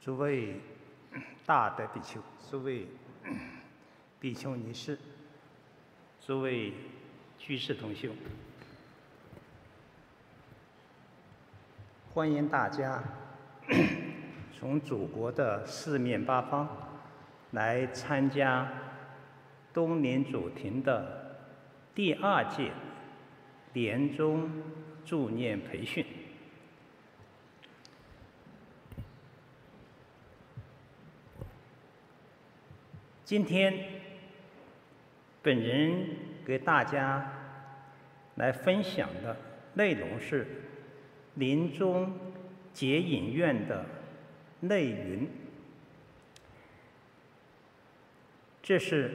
诸位大德比丘，诸位比丘尼师，诸位居士同修，欢迎大家 从祖国的四面八方来参加东林祖庭的第二届莲宗助念培训。今天，本人给大家来分享的内容是临终结引院的内云。这是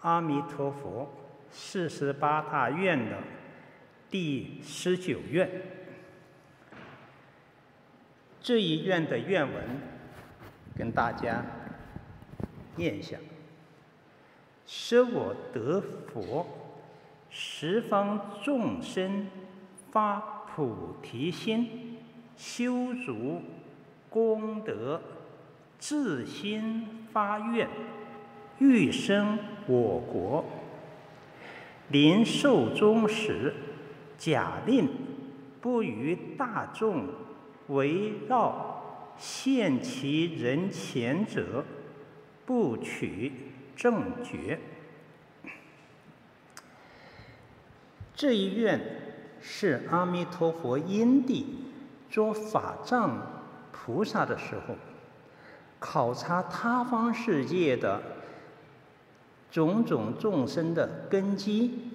阿弥陀佛四十八大愿的第十九愿。这一愿的愿文跟大家。念想，舍我得佛，十方众生发菩提心，修足功德，自心发愿，欲生我国。临寿终时，假令不于大众围绕现其人前者。不取正觉，这一愿是阿弥陀佛因地做法藏菩萨的时候，考察他方世界的种种众生的根基，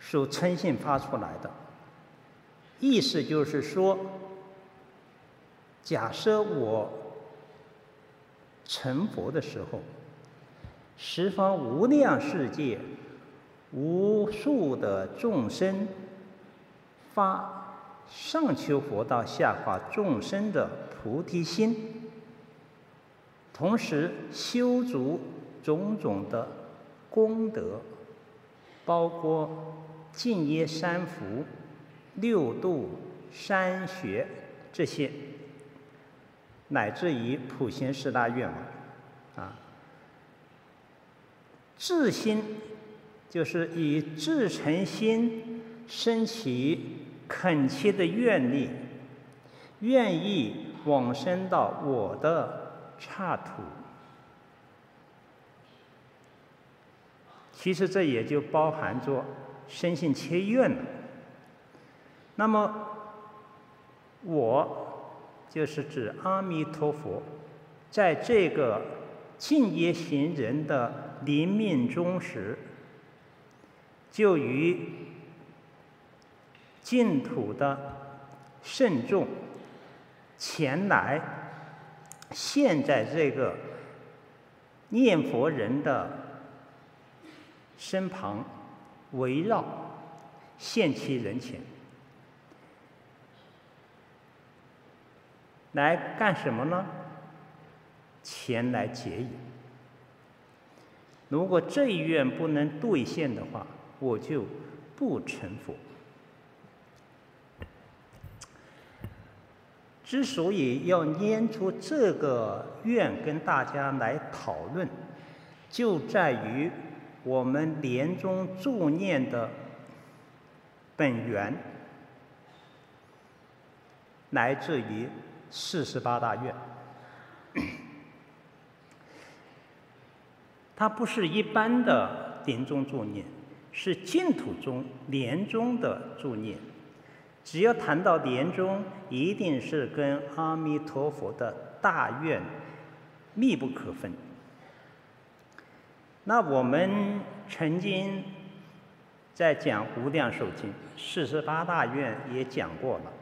所称信发出来的。意思就是说，假设我。成佛的时候，十方无量世界，无数的众生发上求佛道、下化众生的菩提心，同时修足种种的功德，包括净业三福、六度三学这些。乃至于普贤十大愿望，啊，自心就是以至诚心生起恳切的愿力，愿意往生到我的刹土。其实这也就包含着生信切愿了。那么我。就是指阿弥陀佛，在这个净业行人的临命终时，就与净土的圣众前来，现在这个念佛人的身旁，围绕现其人前。来干什么呢？前来结缘。如果这一愿不能兑现的话，我就不成佛。之所以要拈出这个愿跟大家来讨论，就在于我们莲宗助念的本源，来自于。四十八大愿，它不是一般的临终助念，是净土中莲宗的助念。只要谈到莲宗，一定是跟阿弥陀佛的大愿密不可分。那我们曾经在讲《无量寿经》，四十八大愿也讲过了。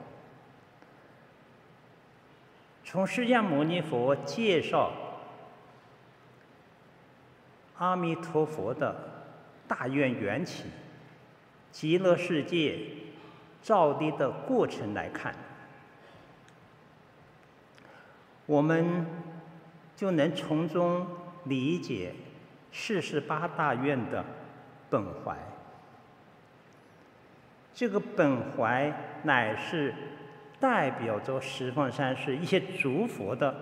从释迦牟尼佛介绍阿弥陀佛的大愿缘起、极乐世界造地的过程来看，我们就能从中理解四十八大愿的本怀。这个本怀乃是代表着十方三世一些诸佛的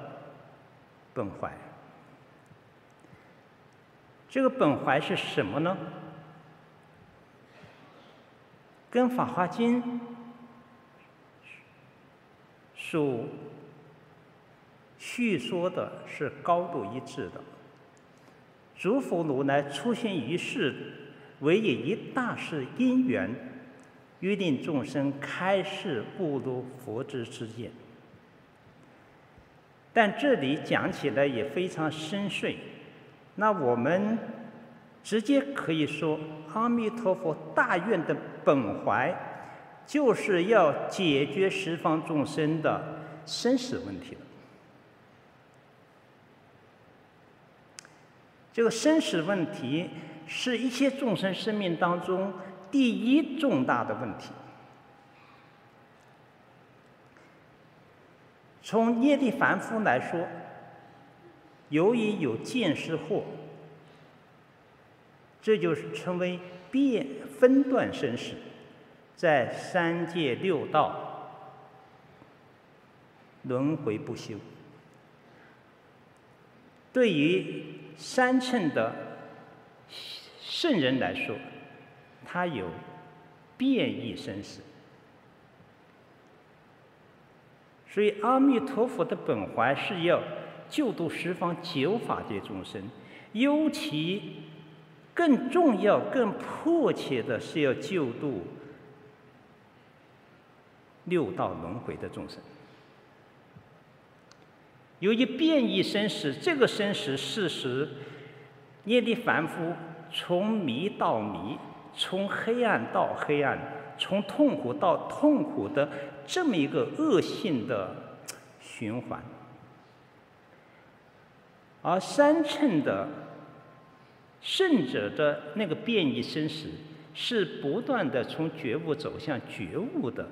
本怀。这个本怀是什么呢？跟《法华经》所叙说的是高度一致的。诸佛如来出现于世，为以一大事因缘，约定众生开示悟入佛之知见。但这里讲起来也非常深邃。那我们直接可以说，阿弥陀佛大愿的本怀，就是要解决十方众生的生死问题了。这个生死问题是一切众生生命当中第一重大的问题。从业力凡夫来说，由于有见识惑，这就是称为变分段生死，在三界六道轮回不休。对于三乘的圣人来说，他有变异生死。所以阿弥陀佛的本怀是要。救度十方九法界众生，尤其更重要、更迫切的是要救度六道轮回的众生。由于变异生死，这个生死事实，业力凡夫从迷到迷，从黑暗到黑暗，从痛苦到痛苦的这么一个恶性的循环。而三乘的圣者的那个变异生死，是不断的从觉悟走向觉悟的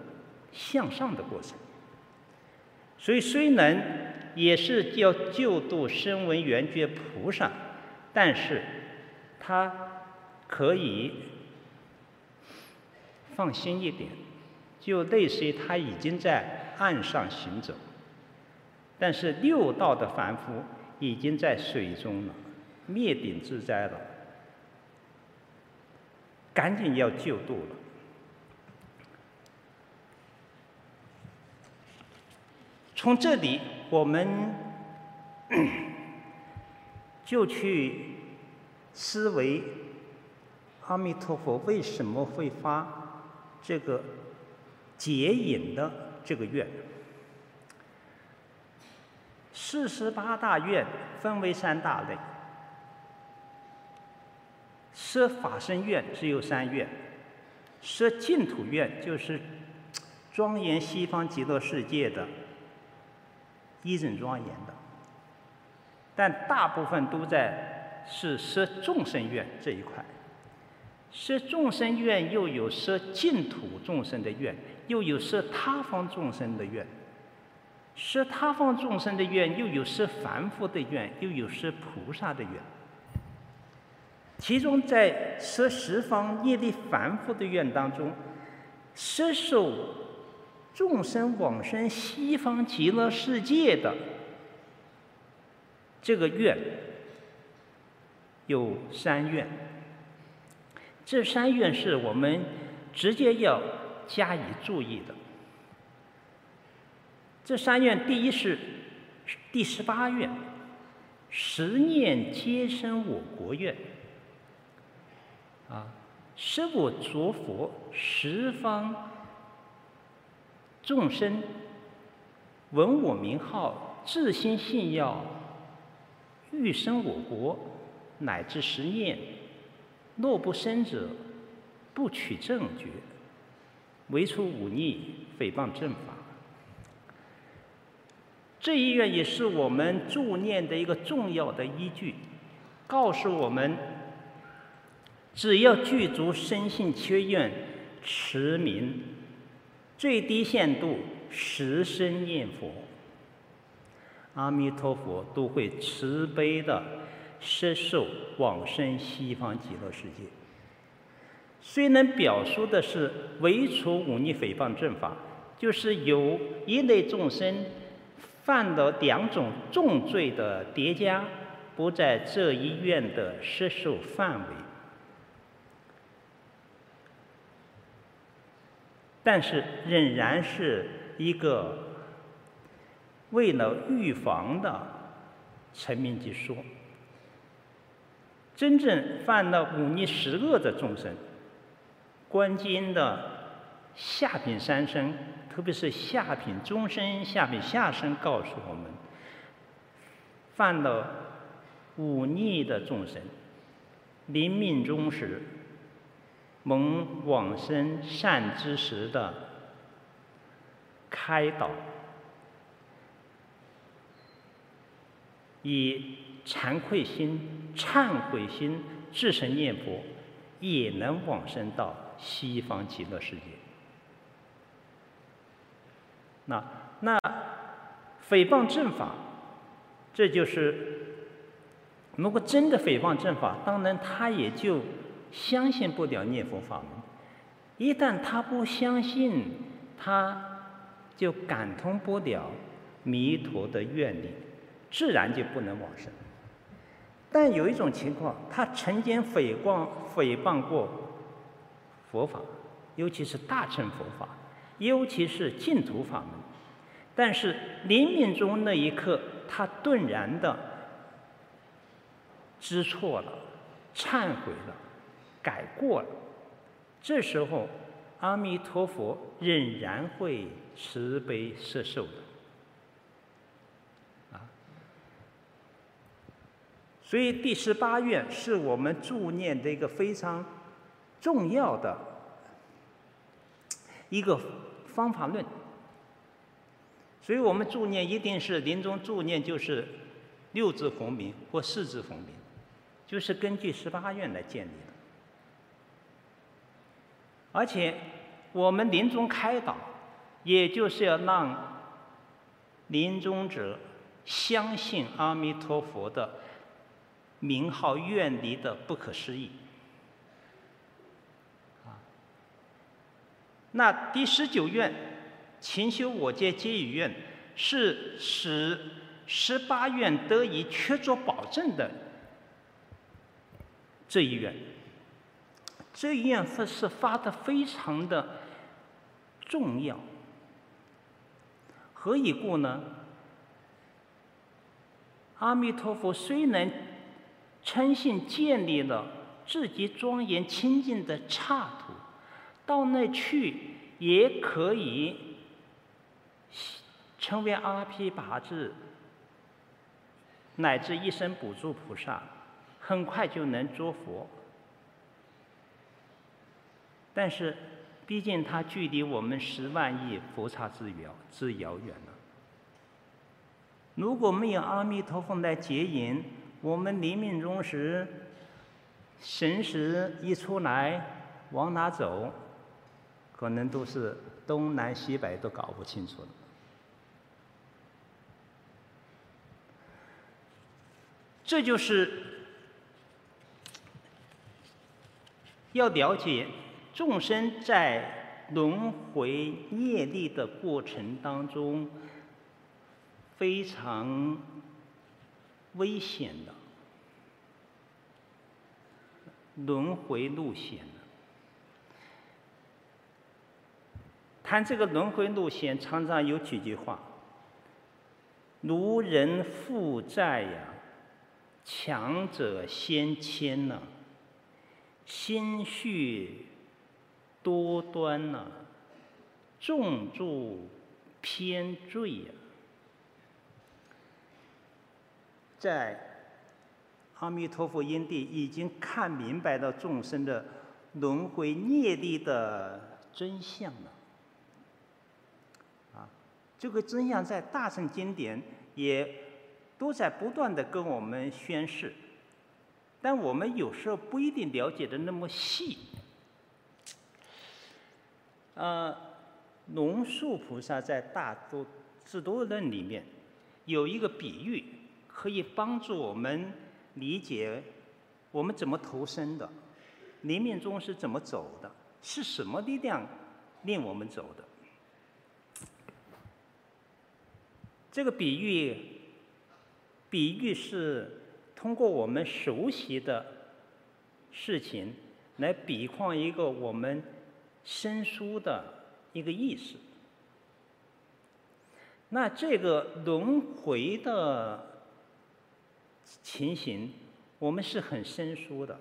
向上的过程。所以虽然也是要救度声闻缘觉菩萨，但是他可以放心一点，就类似于他已经在岸上行走，但是六道的凡夫。已经在水中了，灭顶之灾了，赶紧要救度了。从这里，我们 就去思维阿弥陀佛为什么会发这个解引的这个愿。四十八大愿分为三大类，设法身愿只有三愿，设净土愿就是庄严西方极乐世界的一真庄严的，但大部分都在是设众生愿这一块，摄众生愿又有摄净土众生的愿，又有摄他方众生的愿。摄他方众生的愿，又有摄凡夫的愿，又有摄菩萨的愿。其中在摄十方业力凡夫的愿当中，摄受众生往生西方极乐世界的这个愿有三愿。这三愿是我们直接要加以注意的。这三愿，第一是第十八愿，十念皆生我国愿。啊，设我着佛，十方众生闻我名号，至心信要，欲生我国，乃至十念，若不生者，不取正觉，唯除忤逆诽谤正法。这一愿也是我们助念的一个重要的依据，告诉我们，只要具足深信切愿持名，最低限度十声念佛，阿弥陀佛都会慈悲的摄受往生西方极乐世界。虽能表述的是唯除忤逆诽谤正法，就是有一类众生犯了两种重罪的叠加，不在这一愿的摄受范围。但是仍然是一个为了预防的陈明记说，真正犯了忤逆十恶的众生，观经的下品三生，特别是下品中生、下品下生，告诉我们，犯了忤逆的众生，临命终时。蒙往生善知识的开导，以惭愧心、忏悔心，至诚念佛，也能往生到西方极乐世界。那那诽谤正法，这就是如果真的诽谤正法，当然他也就。相信不了念佛法门，一旦他不相信，他就感通不了弥陀的愿力，自然就不能往生。但有一种情况，他曾经诽谤诽谤过佛法，尤其是大乘佛法，尤其是净土法门，但是临命终那一刻，他顿然的知错了，忏悔了。改过了，这时候阿弥陀佛仍然会慈悲摄受的，所以第十八愿是我们助念的一个非常重要的一个方法论，所以我们助念一定是临终助念就是六字洪名或四字洪名，就是根据十八愿来建立的。而且，我们临终开导，也就是要让临终者相信阿弥陀佛的名号愿力的不可思议。啊，那第十九愿，勤修我见皆已愿，是使十八愿得以确凿保证的这一愿。这一愿是发的非常的重要，何以故呢？阿弥陀佛虽然诚信建立了自己庄严清净的刹土，到那去也可以成为阿毗跋致，乃至一生补助菩萨，很快就能作佛。但是，毕竟它距离我们十万亿佛刹之遥之遥远了。如果没有阿弥陀佛来接引，我们临命终时，神识一出来，往哪走，可能都是东南西北都搞不清楚了。这就是要了解。众生在轮回业力的过程当中，非常危险的轮回路线呢。谈这个轮回路线，常常有几句话：如人负债呀，强者先牵了，心绪。多端呢，重助偏坠呀，在阿弥陀佛因地已经看明白了众生的轮回业力的真相了。啊，这个真相在大乘经典也都在不断的跟我们宣示，但我们有时候不一定了解的那么细。呃，龙树菩萨在《大多智度论》里面有一个比喻，可以帮助我们理解我们怎么投生的，临命中是怎么走的，是什么力量令我们走的。这个比喻，比喻是通过我们熟悉的事情来比况一个我们生疏的一个意思。那这个轮回的情形，我们是很生疏的。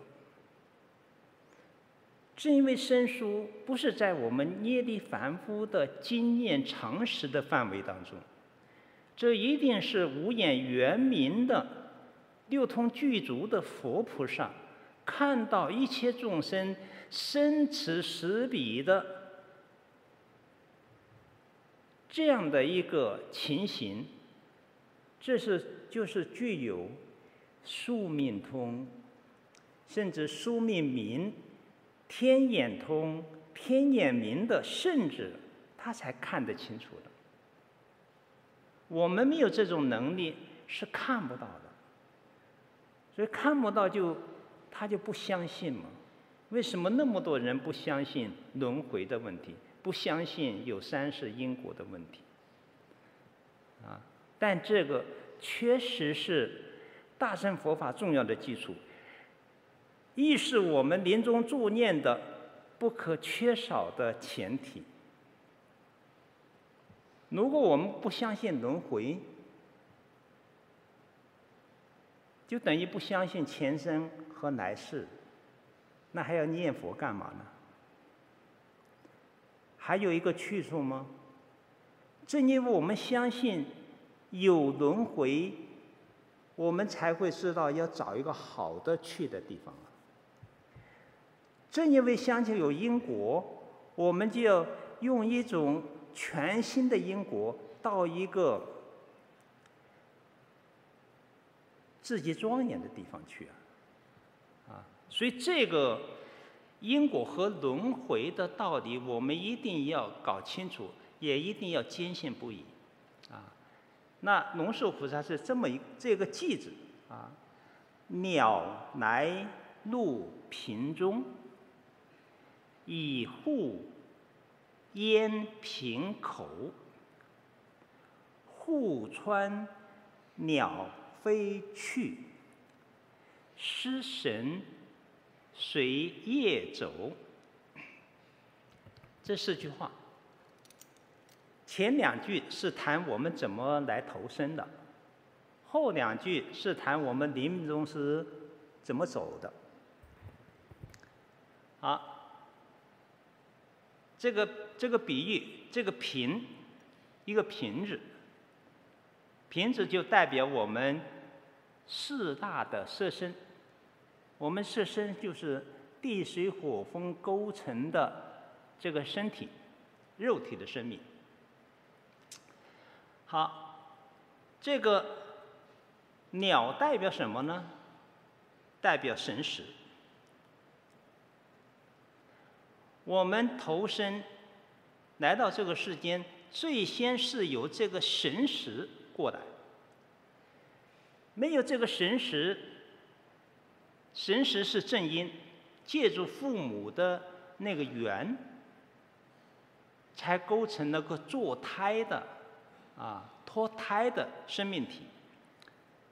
正因为生疏，不是在我们业力凡夫的经验常识的范围当中。这一定是无眼圆明的、六通具足的佛菩萨，看到一切众生生此死彼的这样的一个情形，这是就是具有宿命通，甚至宿命明、天眼通、天眼明的，甚至他才看得清楚的。我们没有这种能力，是看不到的。所以看不到就他就不相信嘛？为什么那么多人不相信轮回的问题，不相信有三世因果的问题？啊！但这个确实是大乘佛法重要的基础，亦是我们临终助念的不可缺少的前提。如果我们不相信轮回，就等于不相信前生和来世，那还要念佛干嘛呢？还有一个去处吗？正因为我们相信有轮回，我们才会知道要找一个好的去的地方。正因为相信有因果，我们就要用一种。全新的因果到一个自己庄严的地方去啊，啊，所以这个因果和轮回的道理，我们一定要搞清楚，也一定要坚信不疑，那龙树菩萨是这么一这个句子啊：鸟来入瓶中，以护。烟瓶口，户穿鸟飞去，失神随业走。这四句话，前两句是谈我们怎么来投生的，后两句是谈我们临终时怎么走的。好。这个这个比喻，这个瓶，一个瓶子，瓶子就代表我们四大的色身。我们色身就是地水火风构成的这个身体，肉体的生命。好，这个鸟代表什么呢？代表神识。我们投生来到这个世间，最先是由这个神识过来。没有这个神识，神识是正因，借助父母的那个缘，才构成那个坐胎的啊脱胎的生命体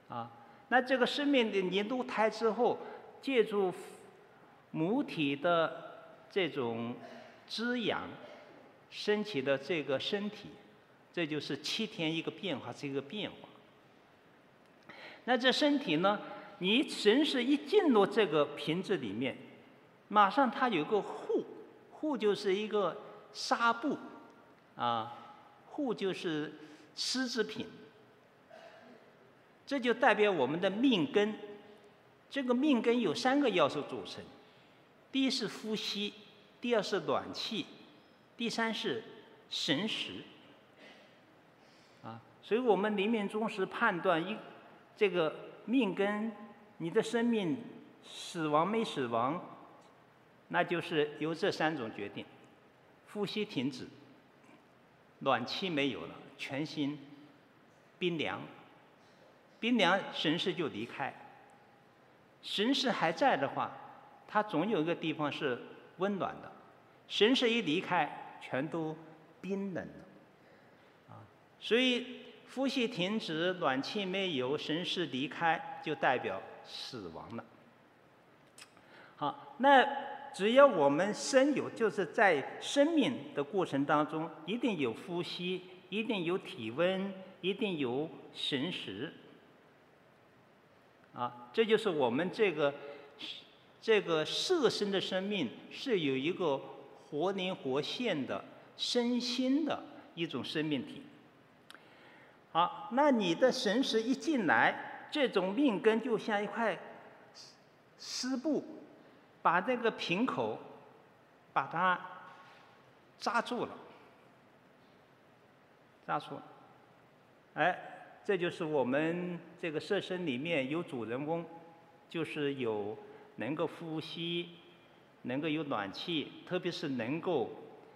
啊。那这个生命的你入胎之后，借助母体的。这种滋养升起的这个身体，这就是七天一个变化，是一个变化。那这身体呢？你神识一进入这个瓶子里面，马上它有个护，护就是一个纱布，啊，护就是丝织品。这就代表我们的命根。这个命根有三个要素组成。第一是呼吸，第二是暖气，第三是神识。啊，所以我们临命终时判断一这个命根，你的生命死亡没死亡，那就是由这三种决定：呼吸停止，暖气没有了，全心冰凉，冰凉神识就离开，神识还在的话。它总有一个地方是温暖的，神识一离开，全都冰冷了，啊，所以呼吸停止，暖气没有，神识离开，就代表死亡了。好，那只要我们生有，就是在生命的过程当中，一定有呼吸，一定有体温，一定有神识。啊，这就是我们这个这个色身的生命是有一个活灵活现的身心的一种生命体。好，那你的神识一进来，这种命根就像一块丝布，把这个瓶口把它扎住了，扎住了。哎，这就是我们这个色身里面有主人翁，就是有能够呼吸，能够有暖气，特别是能够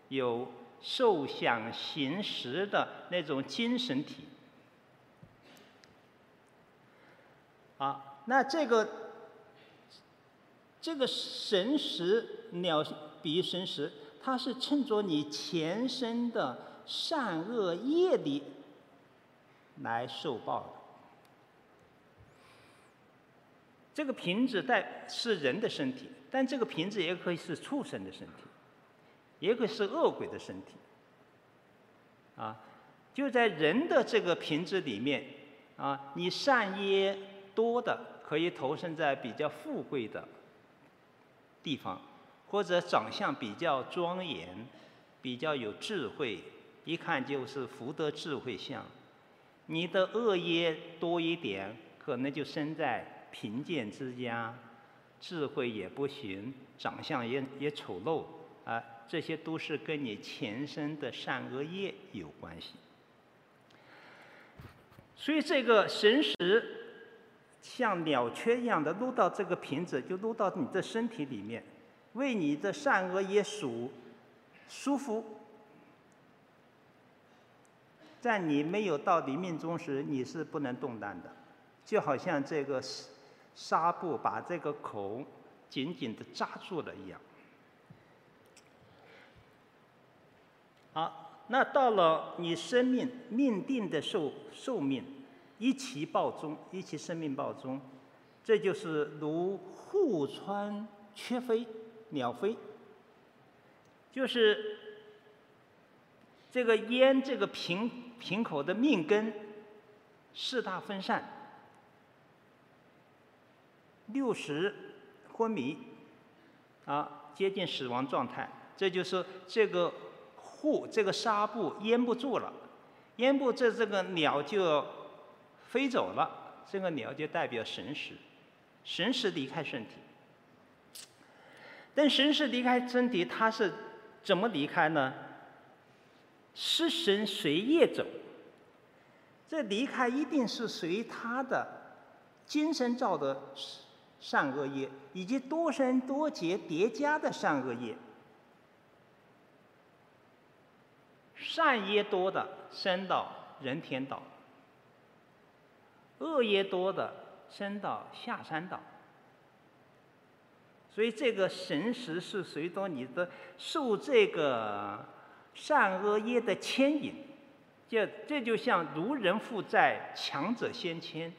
有受想行识的那种精神体。啊，那这个这个神识，鸟比喻神识，它是趁着你前身的善恶业力来受报的。这个瓶子带是人的身体，但这个瓶子也可以是畜生的身体，也可以是恶鬼的身体。啊，就在人的这个瓶子里面，啊，你善业。多的可以投身在比较富贵的地方，或者长相比较庄严、比较有智慧，一看就是福德智慧相。你的恶业多一点，可能就生在贫贱之家，智慧也不行，长相也也丑陋啊，这些都是跟你前生的善恶业有关系。所以这个神识。像鸟雀一样的入到这个瓶子，就入到你的身体里面，为你的善恶业数舒服。在你没有到临命中时，你是不能动弹的，就好像这个纱布把这个口紧紧的扎住了一样。好，那到了你生命命定的寿寿命。一期报终，一期生命报终，这就是如户川雀飞，鸟飞，就是这个烟这个瓶瓶口的命根四大分散，六十昏迷，啊，接近死亡状态，这就是这个护这个纱布淹不住了，淹不住这个鸟就。飞走了，这个鸟就代表神识，神识离开身体。但神识离开身体，它是怎么离开呢？失神随业走，这离开一定是随他的今生造的善恶业，以及多生多劫叠加的善恶业。善业多的，升到人天道。恶业多的，升到下三道。所以这个神识是随着你的受这个善恶业的牵引，这这就像如人负债，强者先牵。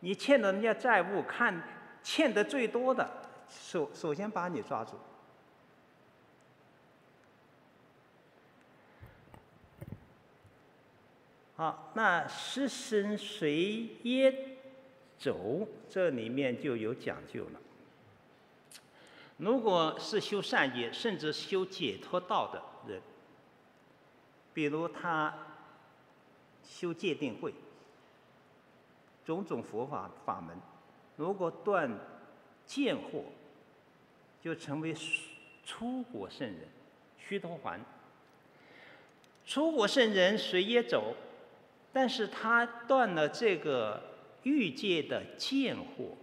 你欠了人家债务，看欠的最多的，首首先把你抓住。好，那失神随业走，这里面就有讲究了。如果是修善业，甚至修解脱道的，比如他修戒定慧，种种佛法法门，如果断见惑，就成为出国圣人，须陀洹。出国圣人谁也走。但是他断了这个欲界的见惑，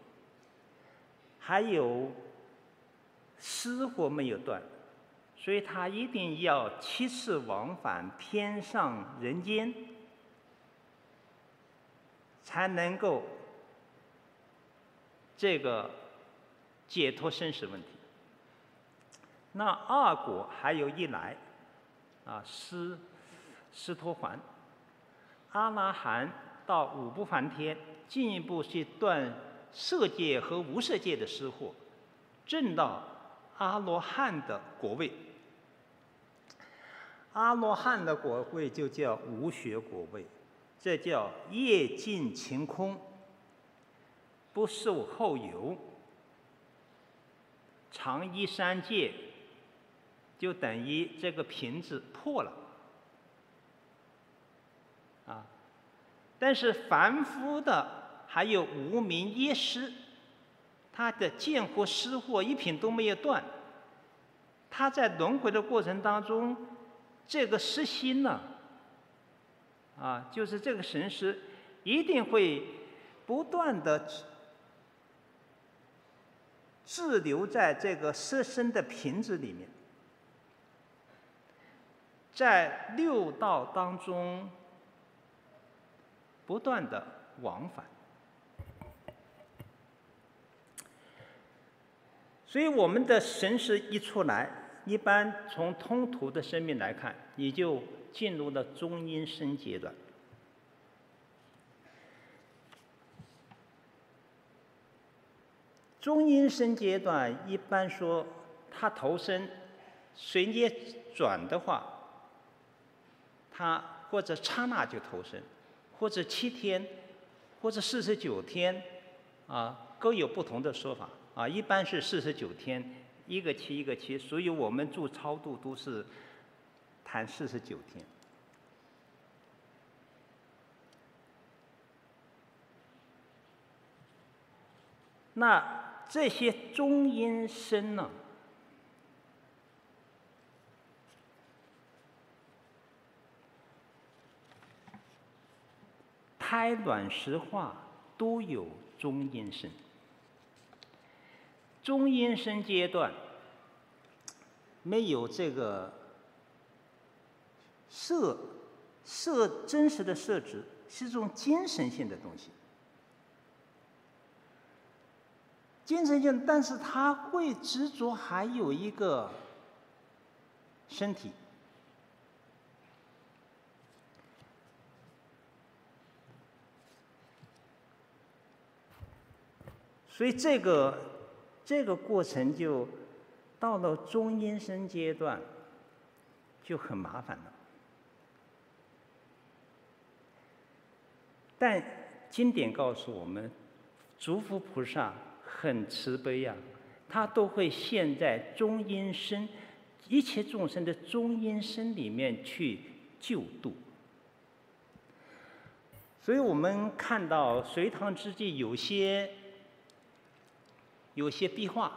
还有思惑没有断，所以他一定要七次往返天上人间，才能够这个解脱生死问题。那二果还有一来，啊，师师陀环。阿拉含到五不还天，进一步去断色界和无色界的失惑，证到阿罗汉的果位。阿罗汉的果位就叫无学果位，这叫业尽晴空，不受后有，常依三界，就等于这个瓶子破了。啊，但是凡夫的还有无明业师，他的见惑识惑一品都没有断，他在轮回的过程当中。这个实心呢，啊，就是这个神识，一定会不断的滞留在这个色身的瓶子里面，在六道当中不断的往返，所以我们的神识一出来。一般从通途的生命来看，你就进入了中阴身阶段。中阴身阶段一般说，他投生随业转的话，他或者刹那就投生，或者七天，或者四十九天，啊，各有不同的说法啊。一般是四十九天。一个七一个七，所以我们做超度都是谈四十九天。那这些中阴身呢，胎卵石化都有中阴身。中阴身阶段没有这个色，色真实的色质是一种精神性的东西，精神性，但是它会执着还有一个身体，所以这个。这个过程就到了中阴身阶段，就很麻烦了。但经典告诉我们，诸佛菩萨很慈悲呀、他都会现在中阴身一切众生的中阴身里面去救度。所以我们看到隋唐之际有些。有些壁画，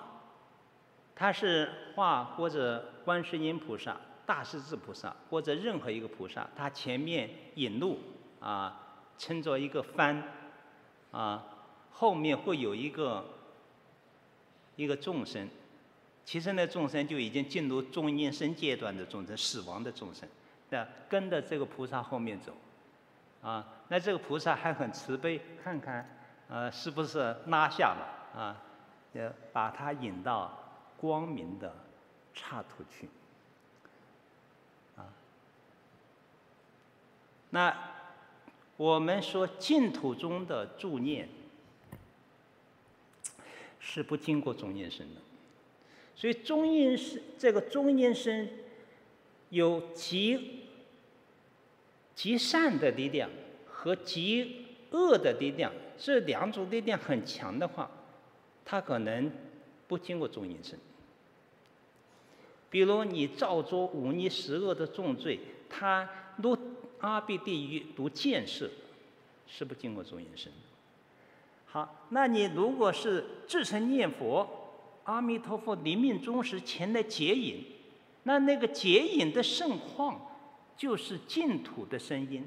它是画或者观世音菩萨、大势至菩萨或者任何一个菩萨，他前面引路啊，撑着一个幡啊，后面会有一个一个众生，其实那众生就已经进入中阴身阶段的众生，死亡的众生，那跟着这个菩萨后面走，啊，那这个菩萨还很慈悲，看看呃是不是拉下了啊？要把它引到光明的刹土去，啊，那我们说净土中的助念是不经过中阴身的，所以中阴身这个中阴身有极极善的力量和极恶的力量，这两种力量很强的话。他可能不经过中阴身，比如你造作五逆十恶的重罪，他入阿鼻地狱读见色，是不经过中阴身。好，那你如果是自称念佛，阿弥陀佛临命终时前来接引，那那个接引的盛况就是净土的声音，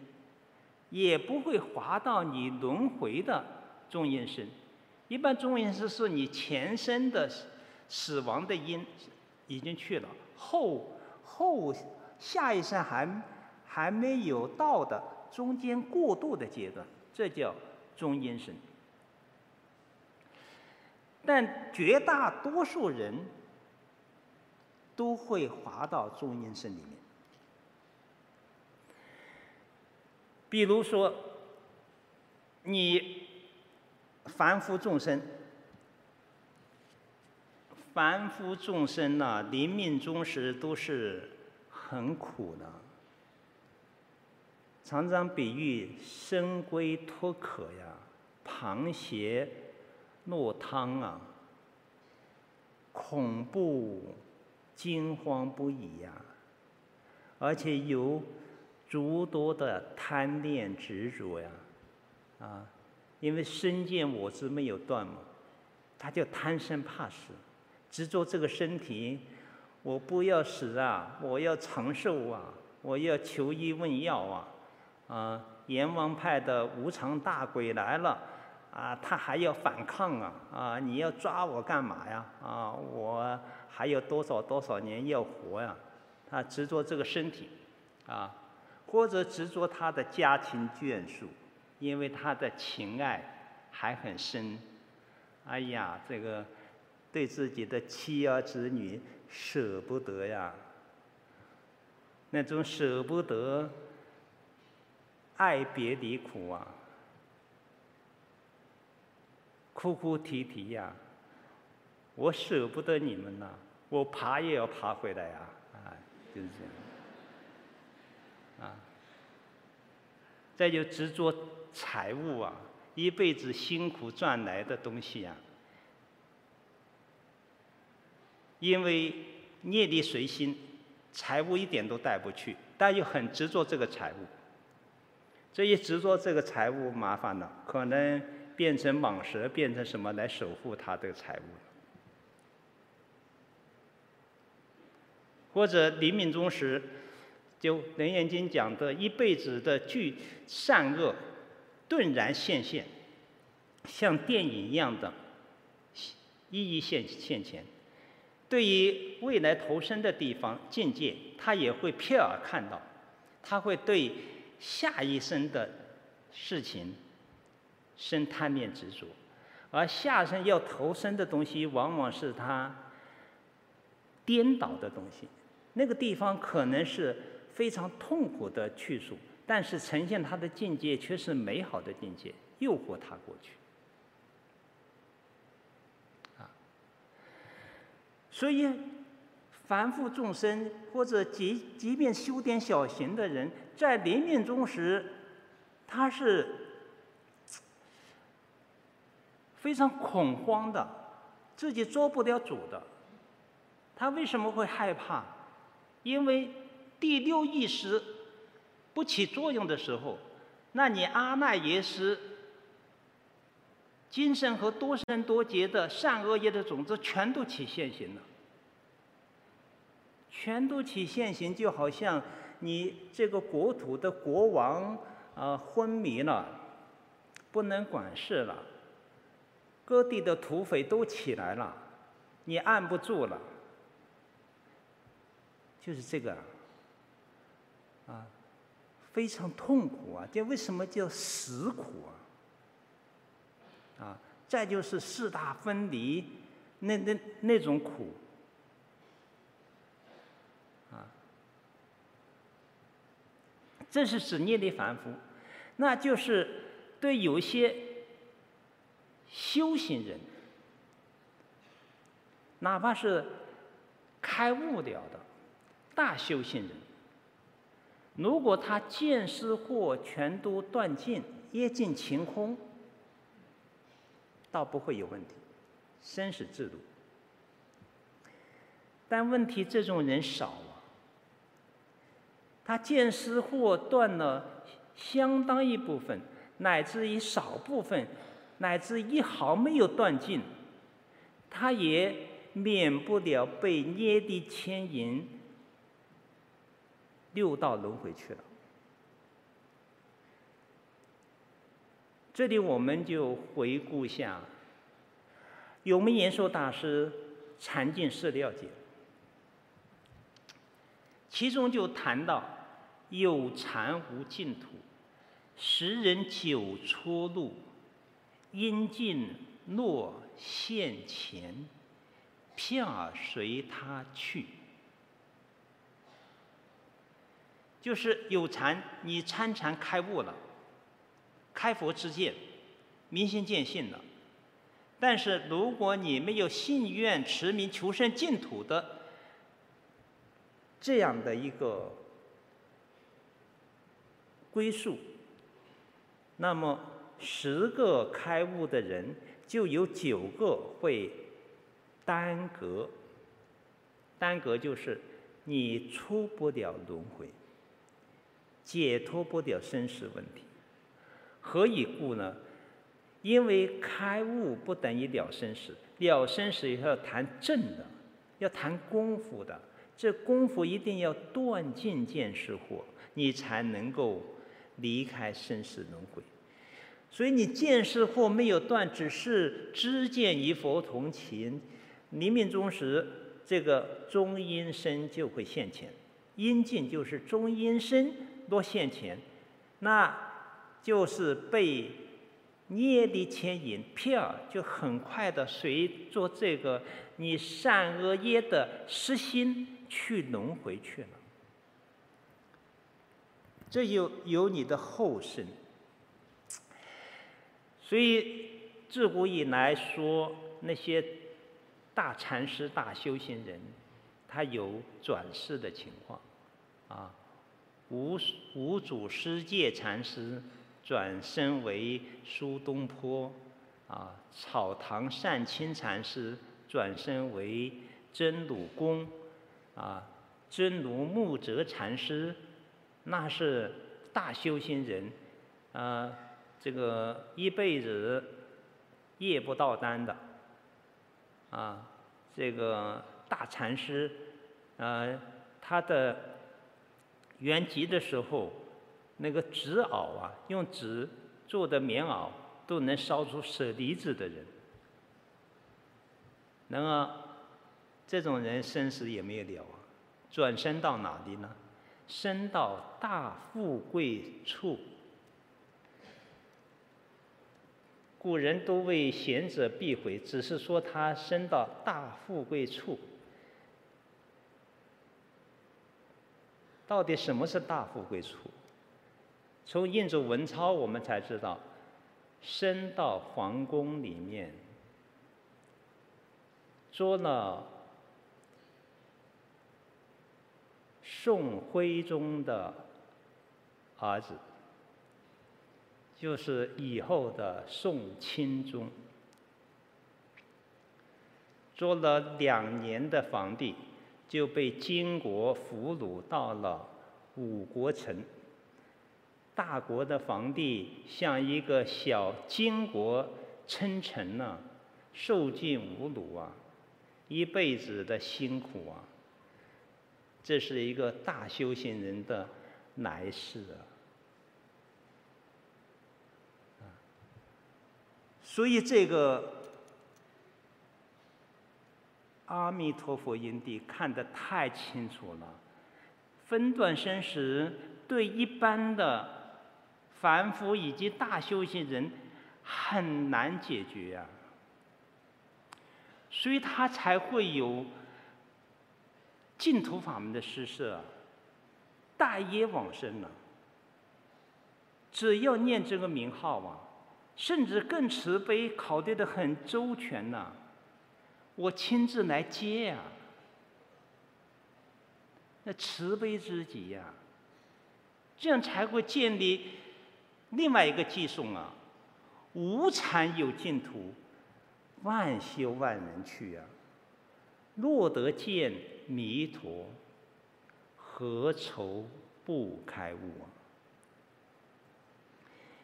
也不会滑到你轮回的中阴身。一般中阴身是你前生的死亡的因已经去了，后后下一生还还没有到的中间过渡的阶段，这叫中阴身。但绝大多数人都会滑到中阴身里面。比如说，你凡夫众生，凡夫众生呐、临命终时都是很苦的，常常比喻生龟脱壳呀，螃蟹落汤啊，恐怖惊慌不已呀，而且有。诸多的贪恋执着呀，啊，因为身见我执没有断嘛，他就贪生怕死，执着这个身体，我不要死啊，我要长寿啊，我要求医问药啊，啊，阎王派的无常大鬼来了，啊，他还要反抗啊，啊，你要抓我干嘛呀？啊，我还有多少多少年要活呀？他执着这个身体，啊。或者执着他的家庭眷属，因为他的情爱还很深。哎呀，这个对自己的妻儿子女舍不得呀，那种舍不得，爱别离苦啊，哭哭啼啼呀，我舍不得你们呐，我爬也要爬回来呀，啊，就是这样。啊，再就执着财物啊，一辈子辛苦赚来的东西啊，因为业力随心，财物一点都带不去，但又很执着这个财物，这一执着这个财物麻烦了，可能变成蟒蛇，变成什么来守护他的财物，或者临命终时。就《楞严经》讲的一辈子的具善恶，顿然现现，像电影一样的一一现现前。对于未来投身的地方境界，他也会瞥耳看到，他会对下一生的事情生贪念执着，而下生要投身的东西，往往是他颠倒的东西，那个地方可能是。非常痛苦的去处，但是呈现他的境界却是美好的境界，诱惑他过去。啊，所以凡夫众生或者即即便修点小行的人，在临命终时，他是非常恐慌的，自己做不了主的。他为什么会害怕？因为。第六意识不起作用的时候，那你阿赖耶识今生和多生多劫的善恶业的种子全都起现行了，全都起现行，就好像你这个国土的国王啊昏迷了，不能管事了，各地的土匪都起来了，你按不住了，就是这个。啊，非常痛苦啊！这为什么叫死苦啊？啊，再就是四大分离，那那那种苦，啊，这是指念力凡夫，那就是对有些修行人，哪怕是开悟了的大修行人。如果他见思惑全都断尽，业尽晴空，倒不会有问题，生死制度。但问题这种人少啊，他见思惑断了相当一部分，乃至于少部分，乃至一毫没有断尽，他也免不了被业力牵引。六道轮回去了。这里我们就回顾一下，永明延寿大师《禅净释料解》，其中就谈到有禅无净土，十人九出路，因尽落现前，片耳随他去。就是有禅，你参禅开悟了，开佛之见，明心见性了。但是如果你没有信愿持名求生净土的这样的一个归宿，那么十个开悟的人就有九个会耽搁，耽搁就是你出不了轮回。解脱不了生死问题，何以故呢？因为开悟不等于了生死，了生死以后要谈正的，要谈功夫的。这功夫一定要断尽见识惑，你才能够离开生死轮回。所以你见识惑没有断，只是知见与佛同情，临命终时，这个中阴身就会现前。阴尽就是中阴身。若现前，那就是被业力牵引，票就很快的随着这个你善恶业的实心去轮回去了。这有有你的后生，所以自古以来说那些大禅师、大修行人，他有转世的情况，啊。五五祖师戒禅师转生为苏东坡，啊，草堂善清禅师转生为真鲁公，啊，真如木泽禅师，那是大修行人，啊，这个一辈子夜不倒单的，啊，这个大禅师，啊，他的。圆寂的时候，那个纸袄啊，用纸做的棉袄都能烧出舍利子的人。那么，这种人生死也没有了啊，转生到哪里呢？生到大富贵处。古人都为贤者避讳，只是说他生到大富贵处。到底什么是大富贵处？从印度文钞我们才知道，升到皇宫里面，做了宋徽宗的儿子，就是以后的宋钦宗，做了两年的皇帝。就被金国俘虏到了五国城。大国的皇帝向一个小金国称臣呢，受尽侮辱啊，一辈子的辛苦啊。这是一个大修行人的来世啊。所以这个。阿弥陀佛，因地看得太清楚了，分段生死对一般的凡夫以及大修行人很难解决呀、啊，所以他才会有净土法门的施设，大业往生了。只要念这个名号啊，甚至更慈悲，考虑的很周全呢、我亲自来接呀、那慈悲之极呀、这样才会建立另外一个偈颂啊，无禅有净土，万修万人去呀、啊，若得见弥陀，何愁不开悟啊？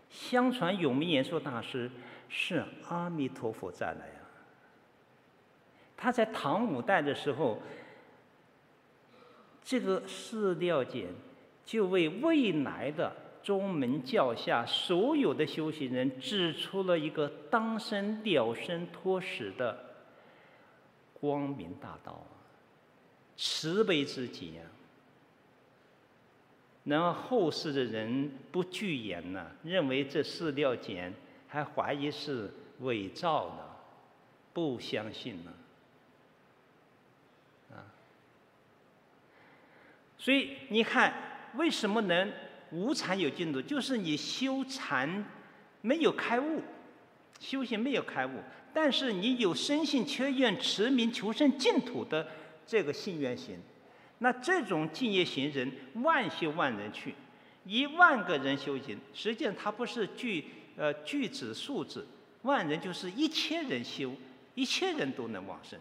相传永明延寿大师是阿弥陀佛再来呀。他在唐五代的时候，这个释料简就为未来的宗门教下所有的修行人指出了一个当生了生脱死的光明大道，慈悲之极啊！然后后世的人不惧言呢，认为这释料简还怀疑是伪造的，不相信呢。所以你看，为什么能无禅有净土？就是你修禅没有开悟，修行没有开悟，但是你有深信切愿持名求生净土的这个信愿行。那这种敬业行人，万修万人去，一万个人修行，实际上它不是句呃句子数字，万人就是一千人修，一千人都能往生。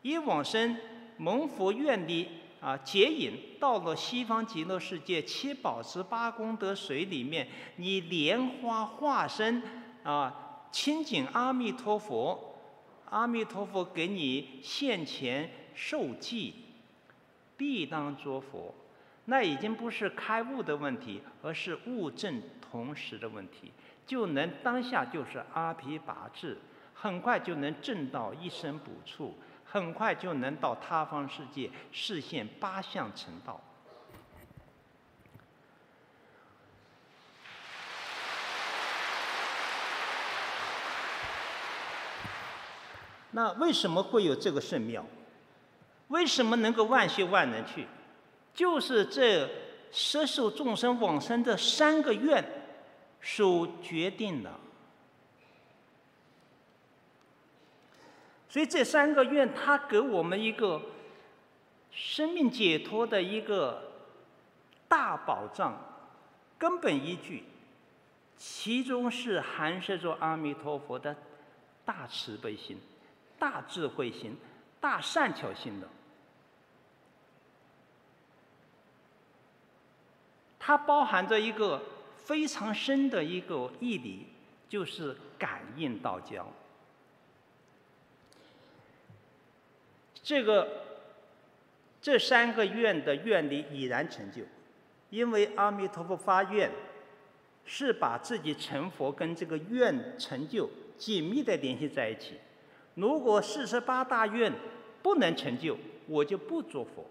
一往生蒙佛愿力啊接引到了西方极乐世界七宝池八功德水里面，你莲花化身啊亲近阿弥陀佛，阿弥陀佛给你现前受记。必当作佛，那已经不是开悟的问题，而是悟证同时的问题，就能当下就是阿毗跋致，很快就能证到一生补处，很快就能到他方世界实现八相成道。那为什么会有这个圣庙？为什么能够万修万能去？就是这十受众生往生的三个愿所决定的。所以这三个愿，它给我们一个生命解脱的一个大保障、根本依据。其中是含摄着阿弥陀佛的大慈悲心、大智慧心、大善巧心的。它包含着一个非常深的一个义理，就是感应道交。这个这三个愿的愿力已然成就，因为阿弥陀佛发愿，是把自己成佛跟这个愿成就紧密的联系在一起。如果四十八大愿不能成就，我就不做佛。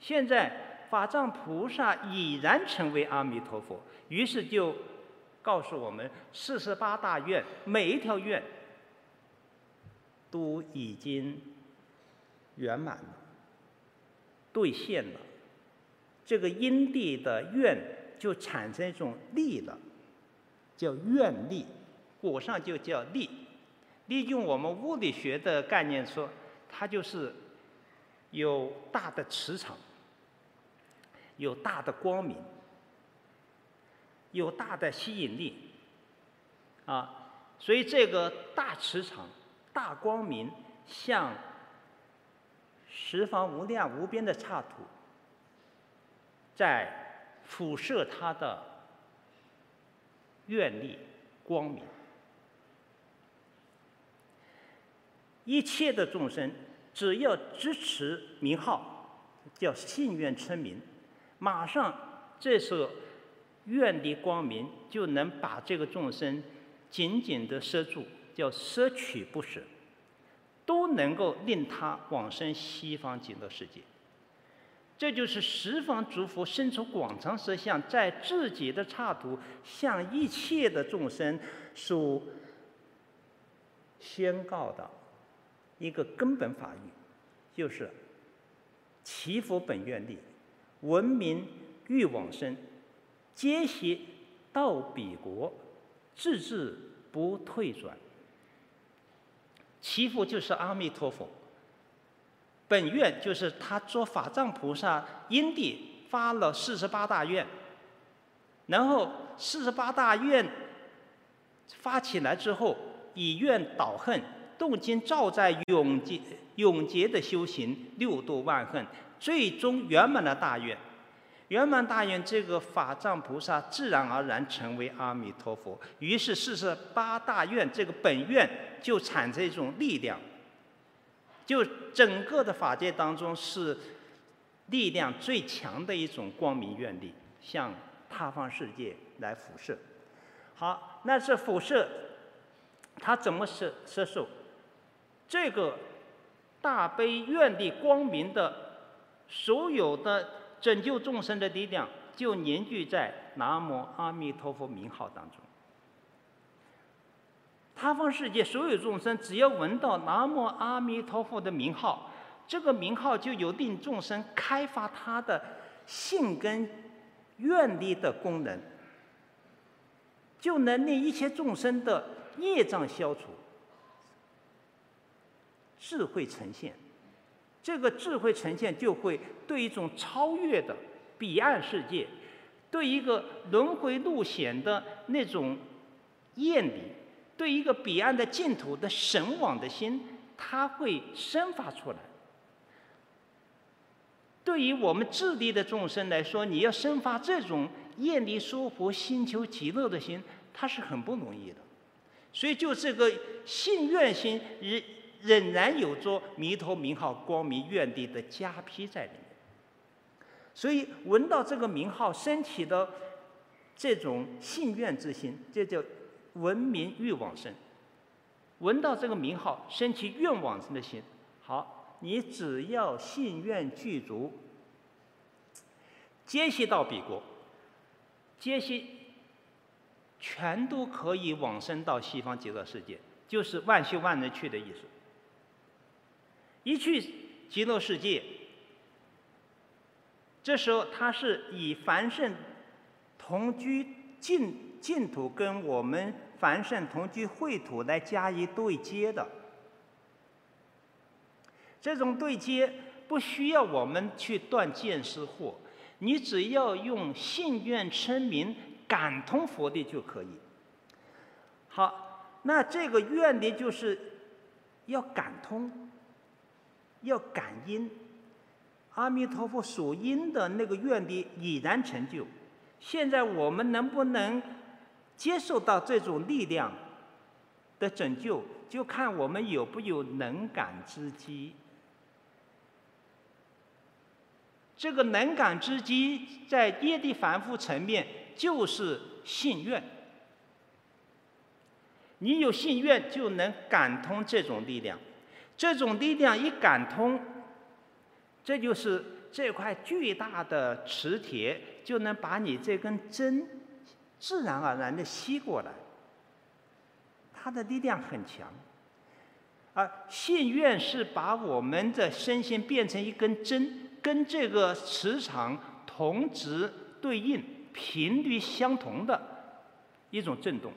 现在。法藏菩萨已然成为阿弥陀佛，于是就告诉我们：四十八大愿，每一条愿都已经圆满了，兑现了。这个因地的愿就产生一种力了，叫愿力，果上就叫力。利用我们物理学的概念说，它就是有大的磁场。有大的光明，有大的吸引力，啊，所以这个大磁场、大光明，像十方无量无边的刹土，在辐射它的愿力光明，一切的众生只要支持名号，叫信愿称名。马上，这时候愿力光明就能把这个众生紧紧地摄住，叫舍取不舍，都能够令他往生西方极乐世界。这就是十方诸佛身处广长舌相，在自己的刹土向一切的众生所宣告的一个根本法语，就是祈福本愿力。闻名欲往生，皆悉到彼国，自致不退转。其父就是阿弥陀佛，本愿就是他做法藏菩萨因地发了四十八大愿，然后四十八大愿发起来之后，以愿导恨，动经照在永劫永劫的修行，六度万恨。最终圆满了大愿，圆满大愿，这个法藏菩萨自然而然成为阿弥陀佛。于是四十八大愿这个本愿就产生一种力量，就整个的法界当中是力量最强的一种光明愿力，向他方世界来辐射。好，那是辐射，它怎么摄摄受？这个大悲愿力光明的。所有的拯救众生的力量，就凝聚在南无阿弥陀佛名号当中。他方世界所有众生，只要闻到南无阿弥陀佛的名号，这个名号就有令众生开发他的性根愿力的功能，就能令一切众生的业障消除，智慧呈现。这个智慧呈现，就会对一种超越的彼岸世界，对一个轮回路险的那种厌离，对一个彼岸的净土的神往的心，它会生发出来。对于我们自利的众生来说，你要生发这种厌离娑婆、心求极乐的心，它是很不容易的。所以，就这个信愿心，仍然有着弥陀名号光明愿力的加被在里面。所以，闻到这个名号，升起的这种信愿之心，这叫闻名欲往生。闻到这个名号，升起愿往生的心，好。你只要信愿具足，皆悉到彼国，皆悉全都可以往生到西方极乐世界，就是万修万能去的意思。一去极乐世界，这时候他是以凡圣同居净净土跟我们凡圣同居秽土来加以对接的。这种对接不需要我们去断见思惑，你只要用信愿称名感通佛的就可以。好，那这个愿力就是要感通，要感应。阿弥陀佛所应的那个愿力已然成就，现在我们能不能接受到这种力量的拯救，就看我们有没有能感之机。这个能感之机，在业力凡夫层面就是信愿。你有信愿，就能感通这种力量。这种力量一感通，这就是这块巨大的磁铁，就能把你这根针自然而然的吸过来。它的力量很强。而信愿是把我们的身心变成一根针。跟这个磁场同质对应、频率相同的一种震动。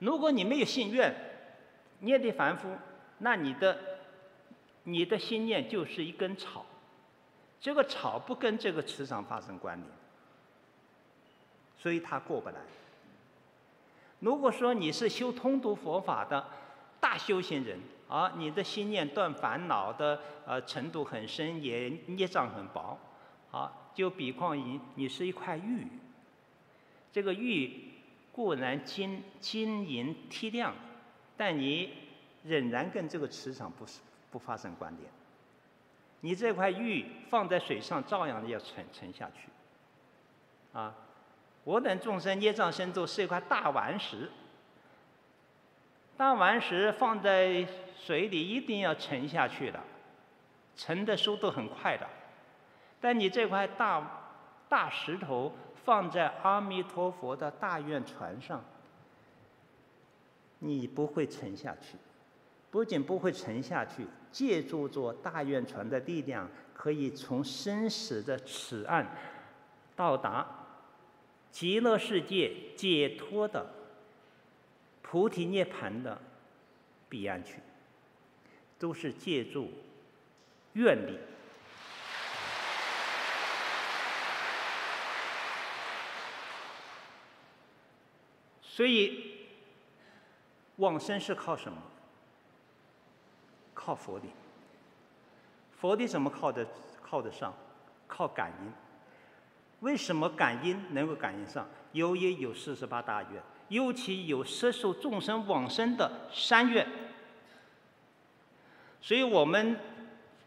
如果你没有信愿，你也得凡夫，那你的你的心念就是一根草，这个草不跟这个磁场发生关联，所以它过不来。如果说你是修通读佛法的大修行人，啊，你的心念断烦恼的呃程度很深，也业障很薄，啊，就比况于你是一块玉，这个玉固然金晶莹剔亮，但你仍然跟这个磁场不是不发生关联。你这块玉放在水上，照样要沉沉下去。啊，我等众生业障深重，是一块大顽石。大顽石放在水里一定要沉下去的，沉的速度很快的。但你这块大大石头放在阿弥陀佛的大愿船上，你不会沉下去。不仅不会沉下去，借助着大愿船的力量，可以从生死的此岸到达极乐世界解脱的。菩提涅槃的彼岸去，都是借助愿力。所以往生是靠什么？靠佛力。佛力怎么靠得靠得上？靠感应。为什么感应能够感应上？由于有四十八大愿。尤其有摄受众生往生的三愿，所以我们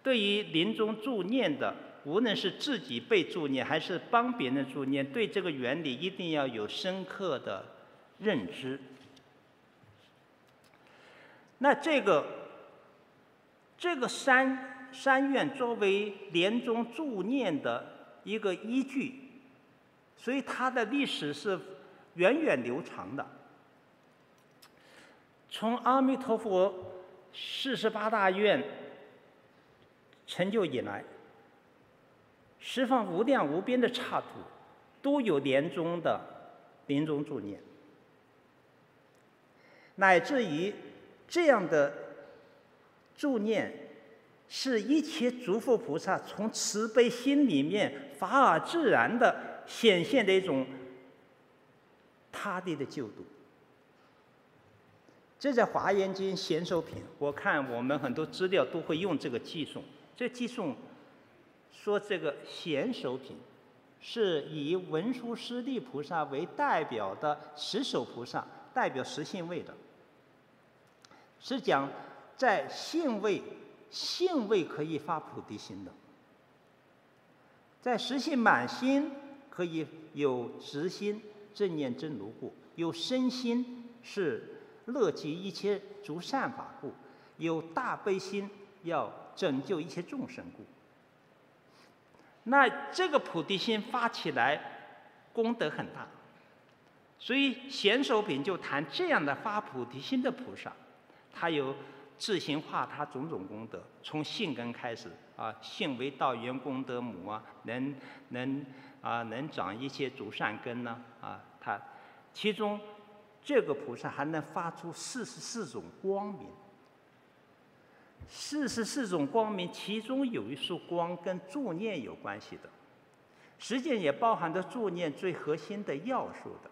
对于临终助念的，无论是自己被助念还是帮别人助念，对这个原理一定要有深刻的认知。那这个这个三三愿作为临终助念的一个依据，所以它的历史是。源远流长的，从阿弥陀佛四十八大愿成就以来，十方无量无边的刹土，都有临终的临终助念，乃至于这样的助念，是一切诸佛菩萨从慈悲心里面法尔自然的显现的一种他地的救度。这在《华严经·贤首品》，我看我们很多资料都会用这个寄送。这寄送说，这个贤首品是以文殊师利菩萨为代表的十首菩萨，代表十信位的，是讲在性位，性位可以发菩提心的，在实性满心可以有执心正念真如故，有身心是。乐集一切诸善法故，有大悲心要拯救一切众生故。那这个菩提心发起来，功德很大。所以贤首品就谈这样的发菩提心的菩萨，他有自行化他种种功德，从性根开始啊，性为道源功德母啊，能能啊能长一切诸善根呢啊，他其中。这个菩萨还能发出四十四种光明，四十四种光明，其中有一束光跟助念有关系的，实际上也包含着助念最核心的要素的。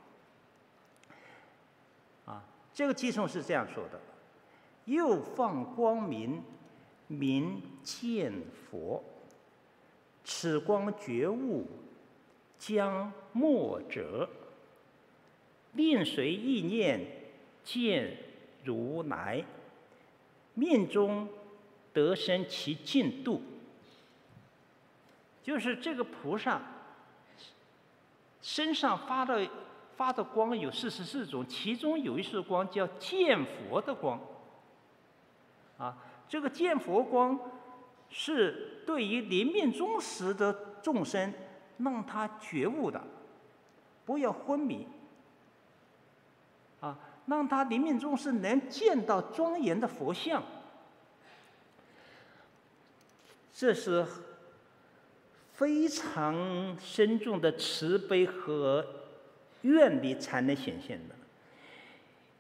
啊，这个偈颂是这样说的：又放光明，明见佛，此光觉悟，将没者。令随意念见如来，命中得生其净度。就是这个菩萨身上发的发的光有四十四种，其中有一束光叫见佛的光。啊，这个见佛光是对于临命终时的众生，让他觉悟的，不要昏迷。啊，让他临命终时能见到庄严的佛像，这是非常深重的慈悲和愿力才能显现的。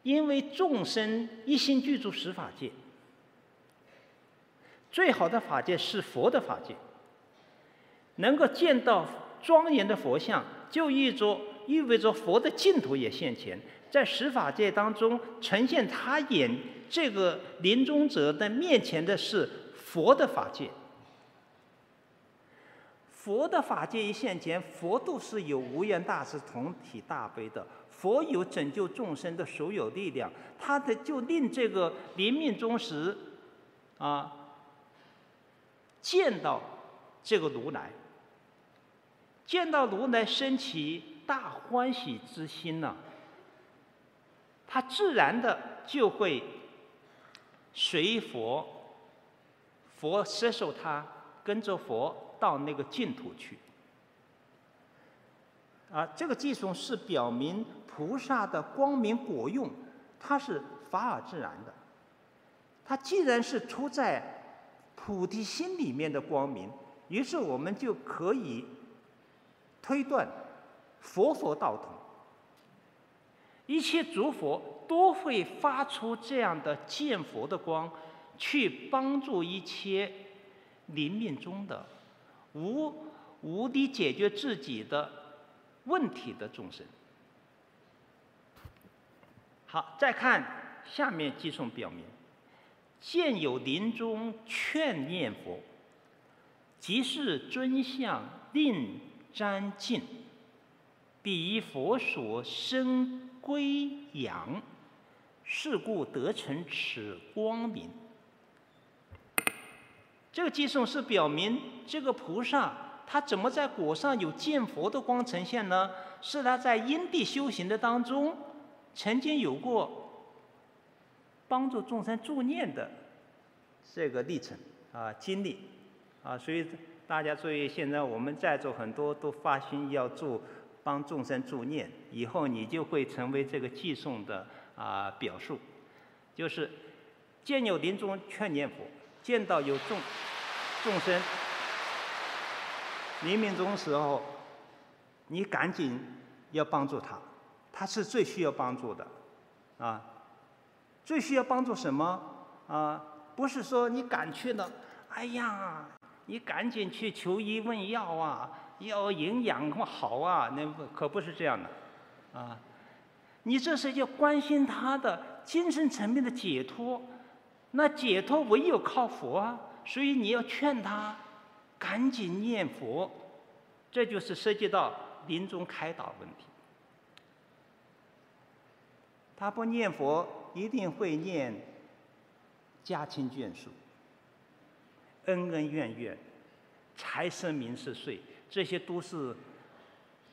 因为众生一心具足十法界，最好的法界是佛的法界，能够见到庄严的佛像，就意着意味着佛的净土也现前。在十法界当中呈现他眼这个临终者的面前的是佛的法界，佛的法界一现前，佛度是有无缘大慈同体大悲的，佛有拯救众生的所有力量，他的就令这个临命终时，啊，见到这个如来，见到如来生起大欢喜之心呢、他自然的就会随佛，佛接受他，跟着佛到那个净土去。啊，这个偈颂是表明菩萨的光明果用，它是法尔自然的。它既然是出在菩提心里面的光明，于是我们就可以推断佛佛道同。一切诸佛都会发出这样的见佛的光，去帮助一切临命终的无无力解决自己的问题的众生。好，再看下面几种表明：见有临终劝念佛，即是尊相令瞻敬，彼佛所生。归养，是故得成此光明。这个偈颂是表明这个菩萨他怎么在果上有见佛的光呈现呢？是他在因地修行的当中曾经有过帮助众生助念的这个历程啊经历啊，所以大家注意，现在我们在座很多都发心要助。帮众生助念，以后你就会成为这个偈颂的啊、表述，就是见有临终劝念佛，见到有众众生临命终时候，你赶紧要帮助他，他是最需要帮助的，啊，最需要帮助什么？啊，不是说你赶去了，哎呀，你赶紧去求医问药啊，要营养好啊，那可不是这样的，啊，你这是要关心他的精神层面的解脱，那解脱唯有靠佛啊，所以你要劝他。赶紧念佛，这就是涉及到临终开导问题。他不念佛，一定会念家亲眷属、恩恩怨怨、财色名食睡，这些都是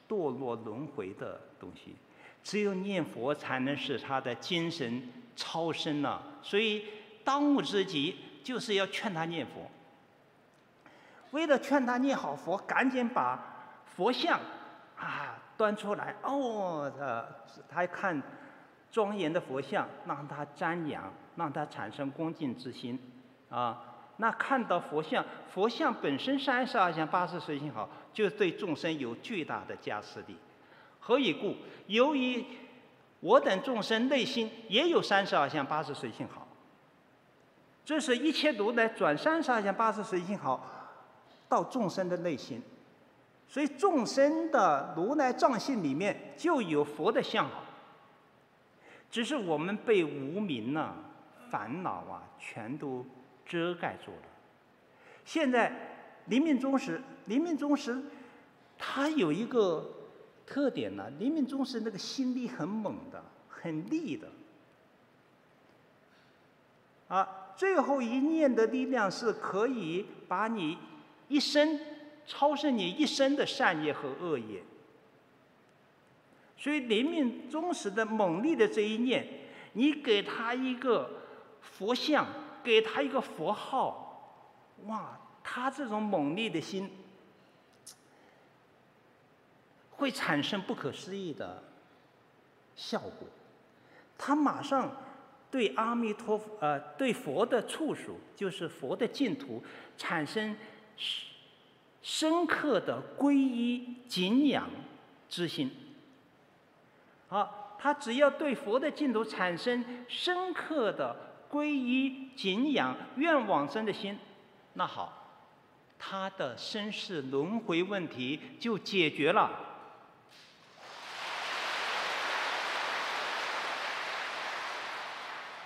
堕落轮回的东西。只有念佛，才能使他的精神超生了。所以当务之急就是要劝他念佛。为了劝他念好佛，赶紧把佛像啊端出来。哦，他，他看庄严的佛像，让他瞻仰，让他产生恭敬之心。啊，那看到佛像，佛像本身三十二相八十随形好，就对众生有巨大的加持力。何以故？由于我等众生内心也有三十二相八十随形好，这是一切如来转三十二相八十随形好。到众生的内心，所以众生的如来藏性里面就有佛的相，只是我们被无明呐、烦恼啊全都遮盖住了。现在临命终时，临命终时，他有一个特点呢，临命终时那个心力很猛的，很利的，啊，最后一念的力量是可以把你。一生超胜你一生的善业和恶业，所以临命终时的猛力的这一念，你给他一个佛像，给他一个佛号，哇，他这种猛力的心会产生不可思议的效果，他马上对阿弥陀佛，呃，对佛的处属，就是佛的净土产生。深刻的皈依敬仰之心。好，他只要对佛的净土产生深刻的皈依敬仰愿往生的心，那好，他的生死轮回问题就解决了。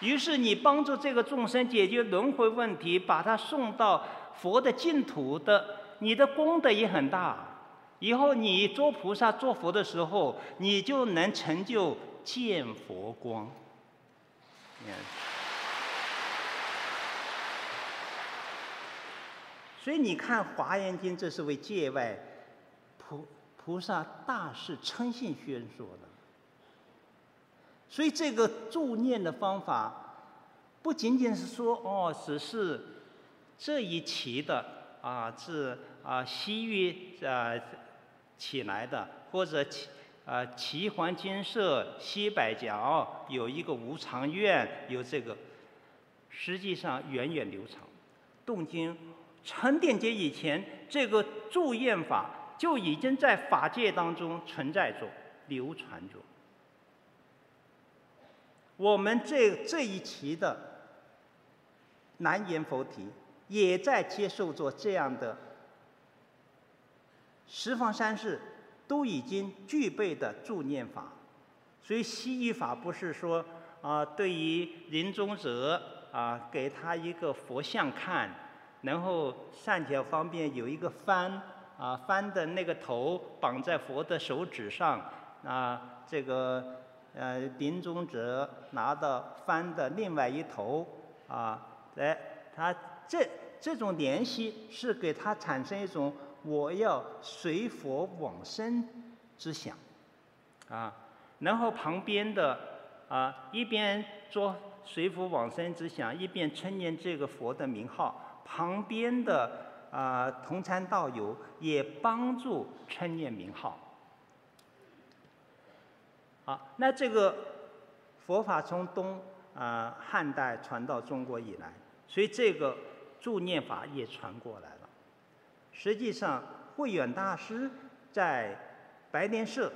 于是你帮助这个众生解决轮回问题，把他送到。佛的净土的，你的功德也很大。以后你做菩萨、做佛的时候，你就能成就见佛光。所以你看《华严经》，这是为界外菩菩萨大士称信宣说的。所以这个助念的方法，不仅仅是说哦，只是。这一期的啊是啊西域啊起来的，或者奇啊奇环精舍西北角有一个无常院，有这个，实际上源远流长。东经成电节以前，这个祝愿法就已经在法界当中存在着、流传着。我们这这一期的南阎佛提。也在接受着这样的十方三世都已经具备的助念法，所以西域法不是说啊，对于临终者啊，给他一个佛像看，然后善巧方便有一个幡啊，幡的那个头绑在佛的手指上啊，这个呃临终者拿到幡的另外一头啊，来他。这这种联系是给他产生一种我要随佛往生之想，啊，然后旁边的啊一边做随佛往生之想，一边称念这个佛的名号，旁边的啊同参道友也帮助称念名号。好，那这个佛法从东啊汉代传到中国以来，所以这个。助念法也传过来了。实际上，慧远大师在白莲社，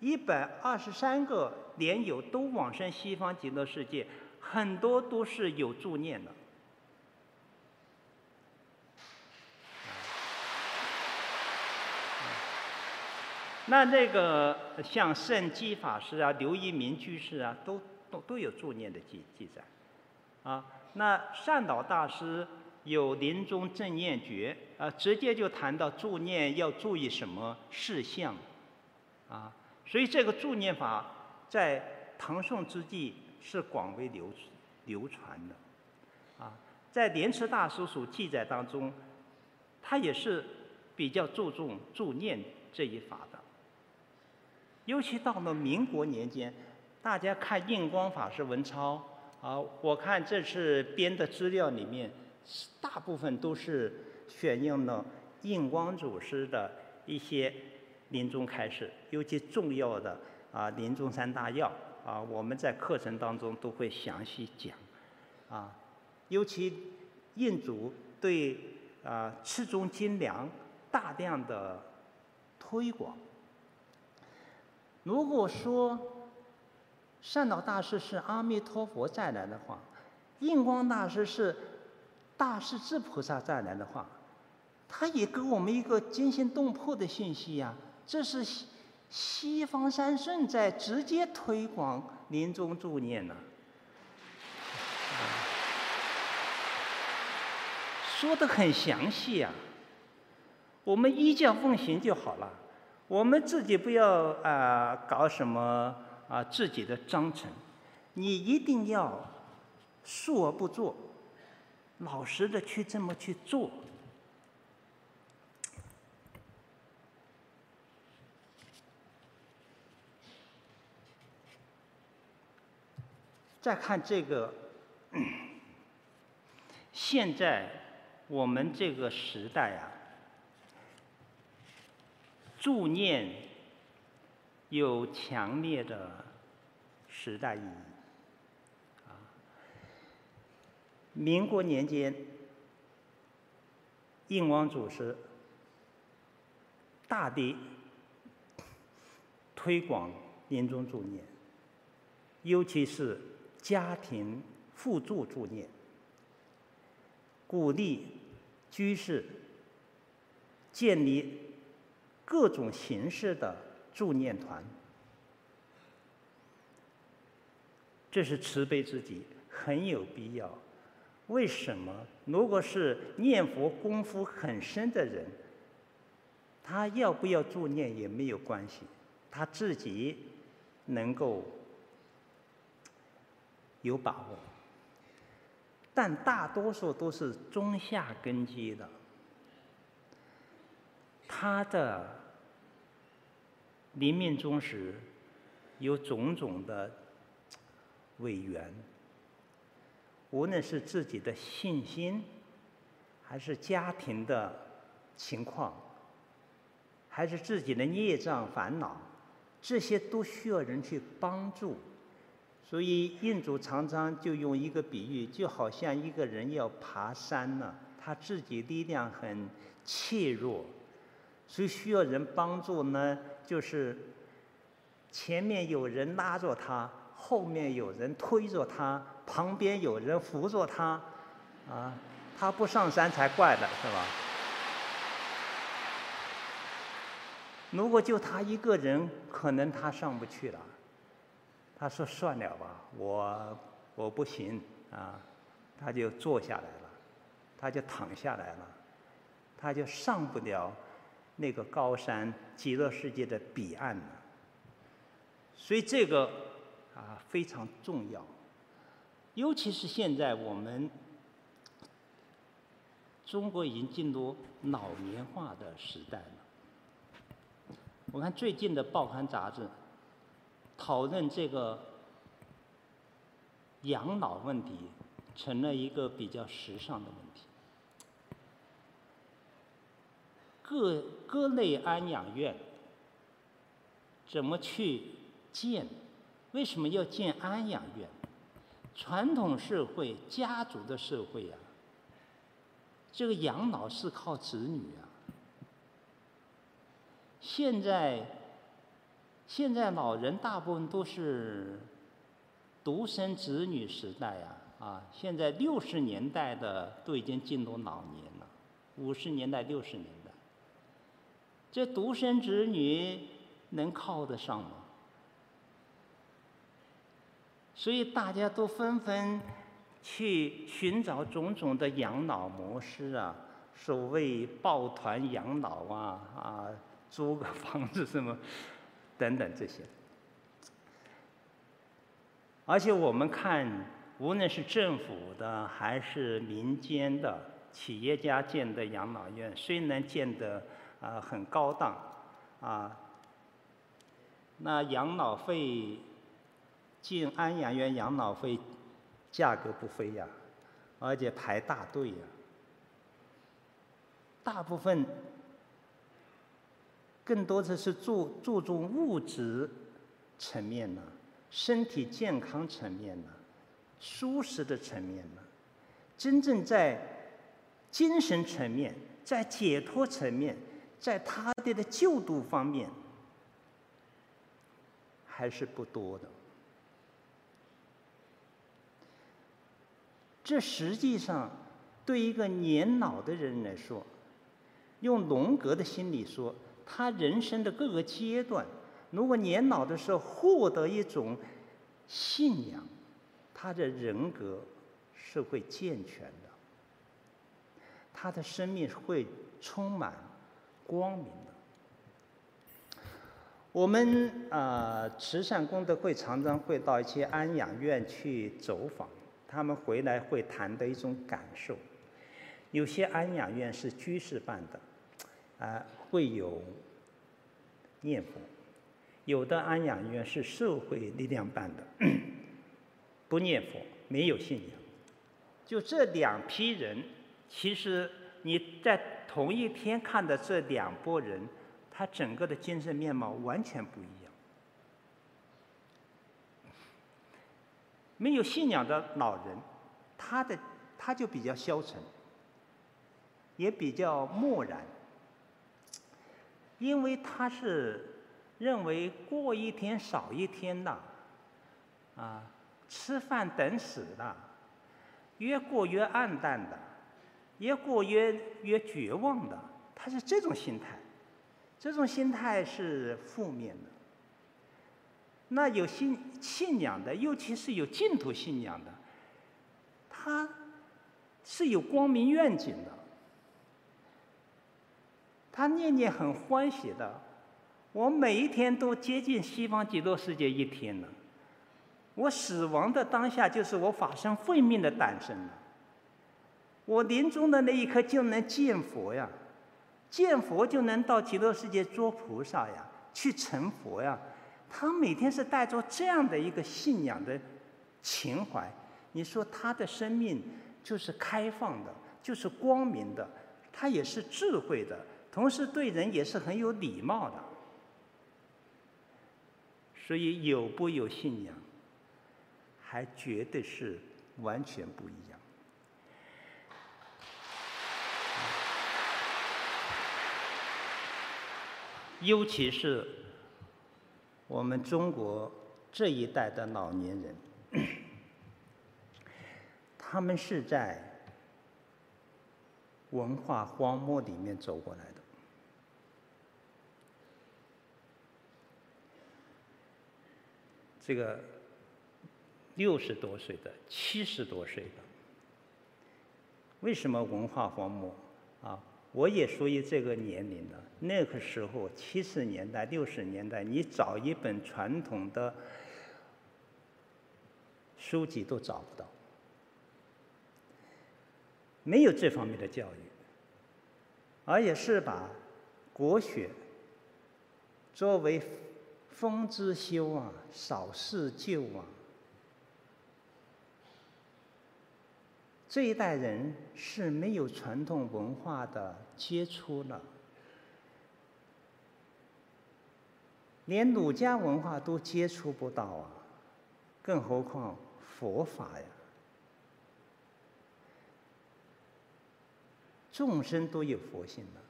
一百二十三个莲友都往生西方极乐世界，很多都是有助念的。那那个像圣基法师啊、刘一明居士啊，都都都有助念的记记载，啊，那善导大师有临终正念诀啊，直接就谈到助念要注意什么事项，啊，所以这个助念法在唐宋之际是广为流流传的，啊，在莲池大师所记载当中，他也是比较注重助念这一法的。尤其到了民国年间，大家看印光法师文钞啊，我看这次编的资料里面，大部分都是选用了印光祖师的一些临终开示，尤其重要的啊临终三大要啊，我们在课程当中都会详细讲啊，尤其印祖对啊持中精良大量的推广。如果说善导大师是阿弥陀佛再来的话，印光大师是大势至菩萨再来的话，他也给我们一个惊心动魄的信息呀、啊！这是西西方三圣在直接推广临终助念呢、说的很详细啊，我们依教奉行就好了。我们自己不要啊、搞什么啊、自己的章程，你一定要述而不作，老实的去这么去做。再看这个，现在我们这个时代啊。助念有强烈的时代意义。啊，民国年间，印光祖师大力推广临终助念，尤其是家庭互助助念，鼓励居士建立。各种形式的助念团，这是慈悲之极，很有必要。为什么？如果是念佛功夫很深的人，他要不要助念也没有关系，他自己能够有把握。但大多数都是中下根基的，他的。临命终时，有种种的违缘，无论是自己的信心，还是家庭的情况，还是自己的孽障烦恼，这些都需要人去帮助。所以印祖常常就用一个比喻，就好像一个人要爬山呢，他自己力量很怯弱。所以需要人帮助呢，就是前面有人拉着他，后面有人推着他，旁边有人扶着他，啊，他不上山才怪呢是吧？如果就他一个人，可能他上不去了。他说：“算了吧，我我不行啊。”他就坐下来了，他就躺下来了，他就上不了。那个高山，极乐世界的彼岸了？所以这个啊非常重要，尤其是现在我们中国已经进入老年化的时代了。我看最近的报刊杂志讨论这个养老问题，成了一个比较时尚的问题。各各类安养院怎么去建？为什么要建安养院？传统社会家族的社会啊，这个养老是靠子女啊，现在，现在老人大部分都是独生子女时代啊，啊，现在六十年代的都已经进入老年了，五十年代、六十年代，这独生子女能靠得上吗？所以大家都纷纷去寻找种种的养老模式啊，所谓抱团养老啊，啊，租个房子什么等等这些。而且我们看，无论是政府的还是民间的企业家建的养老院，虽然建的啊很高档啊，那养老费。进安养院养老费价格不菲呀，而且排大队呀。大部分更多的是注注重物质层面呢，身体健康层面呢，舒适的层面呢，真正在精神层面、在解脱层面、在他的的救度方面，还是不多的。这实际上对一个年老的人来说，用荣格的心理说，他人生的各个阶段，如果年老的时候获得一种信仰，他的人格是会健全的，他的生命会充满光明的。我们啊，慈善功德会常常会到一些安养院去走访。他们回来会谈的一种感受，有些安养院是居士办的，啊，会有念佛；有的安养院是社会力量办的，不念佛，没有信仰。就这两批人，其实你在同一天看的这两拨人，他整个的精神面貌完全不一样。没有信仰的老人，他的他就比较消沉，也比较漠然，因为他是认为过一天少一天的，啊，吃饭等死的，越过越暗淡的，越过越越绝望的，他是这种心态，这种心态是负面的。那有信信仰的，尤其是有净土信仰的，他是有光明愿景的，他念念很欢喜的。我每一天都接近西方极乐世界一天了，我死亡的当下就是我法身慧命的诞生了。我临终的那一刻就能见佛呀，见佛就能到极乐世界做菩萨呀，去成佛呀。他每天是带着这样的一个信仰的情怀，你说他的生命就是开放的，就是光明的，他也是智慧的，同时对人也是很有礼貌的。所以有不有信仰，还绝对是完全不一样。尤其是。我们中国这一代的老年人，他们是在文化荒漠里面走过来的。这个六十多岁的、七十多岁的，为什么文化荒漠啊？我也属于这个年龄了。那个时候，七十年代、六十年代，你找一本传统的书籍都找不到，没有这方面的教育，而也是把国学作为风之修啊，少事旧啊。这一代人是没有传统文化的接触了，连儒家文化都接触不到啊，更何况佛法呀？众生都有佛性了，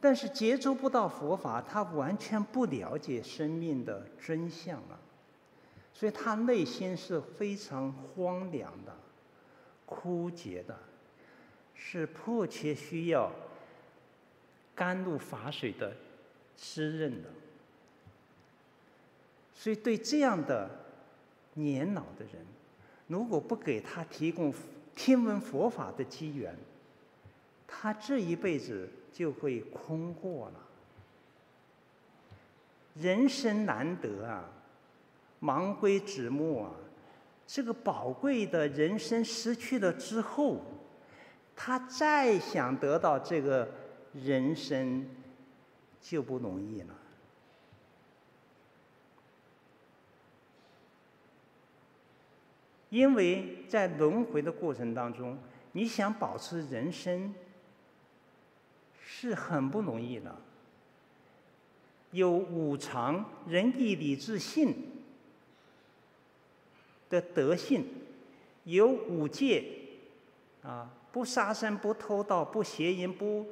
但是接触不到佛法，他完全不了解生命的真相啊，所以他内心是非常荒凉的、枯竭的，是迫切需要甘露法水的滋润的。所以对这样的年老的人，如果不给他提供听闻佛法的机缘，他这一辈子就会空过了。人生难得啊，忙归直没啊，这个宝贵的人生失去了之后，他再想得到这个人生就不容易了。因为在轮回的过程当中，你想保持人生是很不容易的。有五常仁义礼智信的德性，有五戒啊，不杀生、不偷盗、不邪淫、不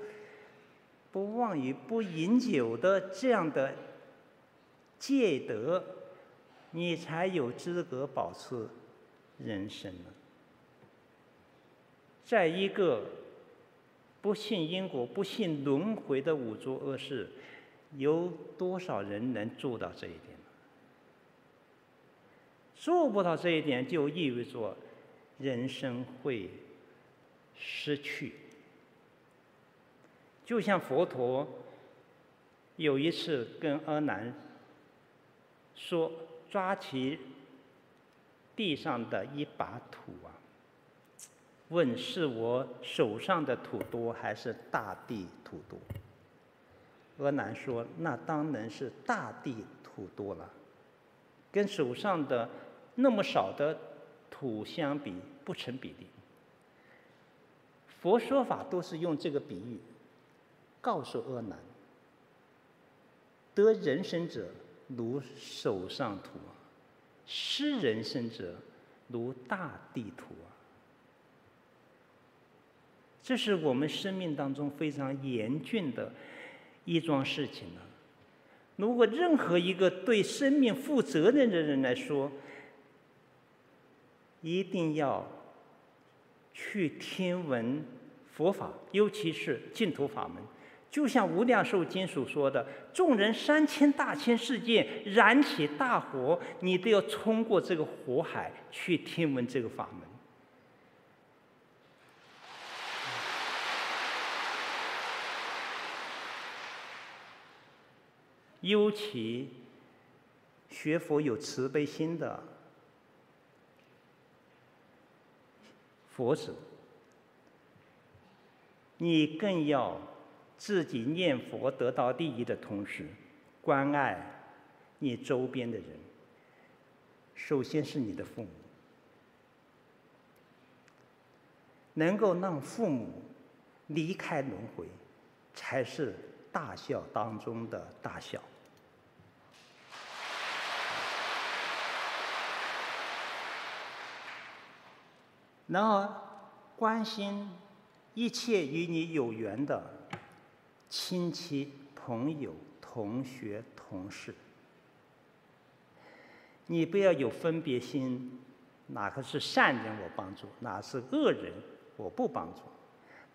不妄语、不饮酒的这样的戒德，你才有资格保持。人生呢，在一个不信因果、不信轮回的五浊恶世，有多少人能做到这一点？做不到这一点，就意味着人生会失去。就像佛陀有一次跟阿难说：“抓起。”地上的一把土啊，问是我手上的土多还是大地土多？阿难说：“那当然是大地土多了，跟手上的那么少的土相比不成比例。”佛说法都是用这个比喻，告诉阿难：得人身者如手上土。失人身者，如大地土啊！这是我们生命当中非常严峻的一桩事情呢。如果任何一个对生命负责任的人来说，一定要去听闻佛法，尤其是净土法门。就像无量寿经所说的，众人三千大千世界燃起大火，你都要冲过这个火海去听闻这个法门。尤其学佛有慈悲心的佛子，你更要。自己念佛得到利益的同时，关爱你周边的人。首先是你的父母，能够让父母离开轮回，才是大孝当中的大孝。然后关心一切与你有缘的。亲戚、朋友、同学、同事，你不要有分别心，哪个是善人我帮助，哪是恶人我不帮助，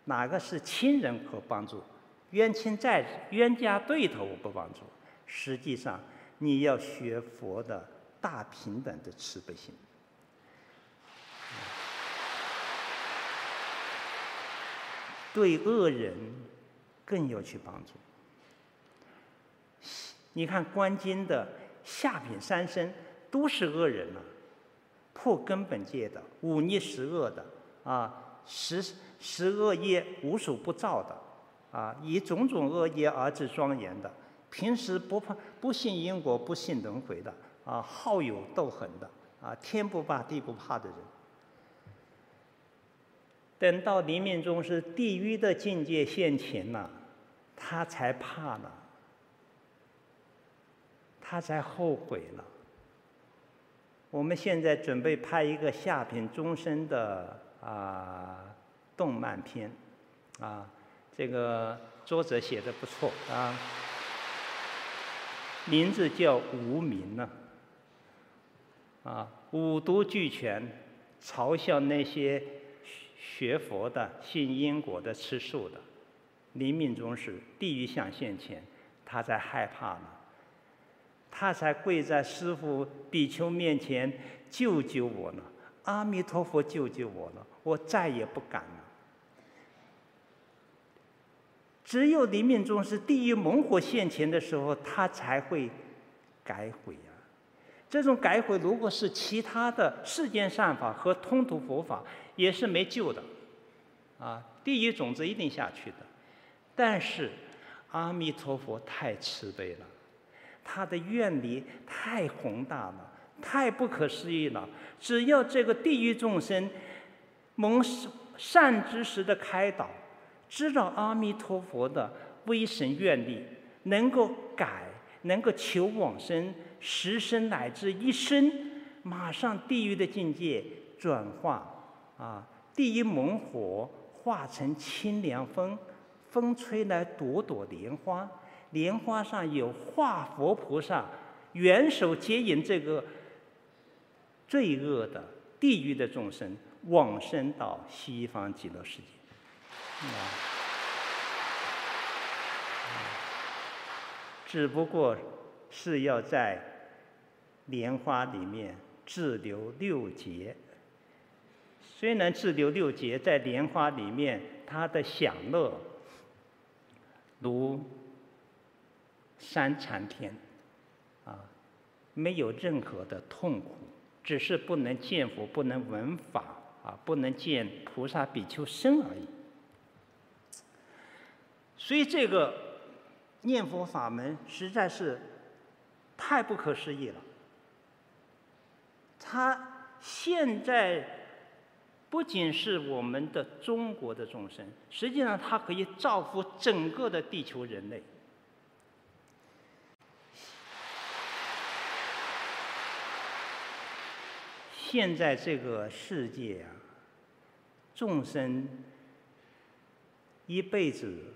哪个是亲人可帮助，冤亲债、冤家对头我不帮助。实际上，你要学佛的大平等的慈悲心，对恶人。更要去帮助。你看观经的下品三生都是恶人啊，破根本戒的，忤逆十恶的，啊，十十恶业无所不造的，啊，以种种恶业而自庄严的，平时不怕不信因果不信轮回的，啊，好勇斗狠的，啊，天不怕地不怕的人。等到临命终时，地狱的境界现前了，他才怕了，他才后悔了。我们现在准备拍一个下品终身的啊动漫片，啊，这个作者写的不错啊，名字叫无名呢，啊，五毒俱全，嘲笑那些学佛的、信因果的、吃素的，临命终时，地狱相现前，他才害怕呢，他才跪在师父比丘面前，救救我呢，阿弥陀佛救救我呢，我再也不敢了。只有临命终时，地狱猛火现前的时候，他才会改悔、这种改悔，如果是其他的世间善法和通途佛法，也是没救的，啊，地狱种子一定下去的。但是阿弥陀佛太慈悲了，他的愿力太宏大了，太不可思议了。只要这个地狱众生蒙善知识的开导。知道阿弥陀佛的威神愿力，能够改，能够求往生，十生乃至一生，马上地狱的境界转化，啊，地狱猛火化成清凉风，风吹来朵朵莲花，莲花上有化佛菩萨，援手接引这个罪恶的地狱的众生往生到西方极乐世界。啊，只不过是要在莲花里面滞留六劫。虽然滞留六劫，在莲花里面，他的享乐如三禅天，啊，没有任何的痛苦，只是不能见佛，不能闻法，啊，不能见菩萨比丘身而已。所以这个念佛法门实在是太不可思议了。它现在不仅是我们的中国的众生，实际上它可以造福整个的地球人类。现在这个世界啊，众生一辈子。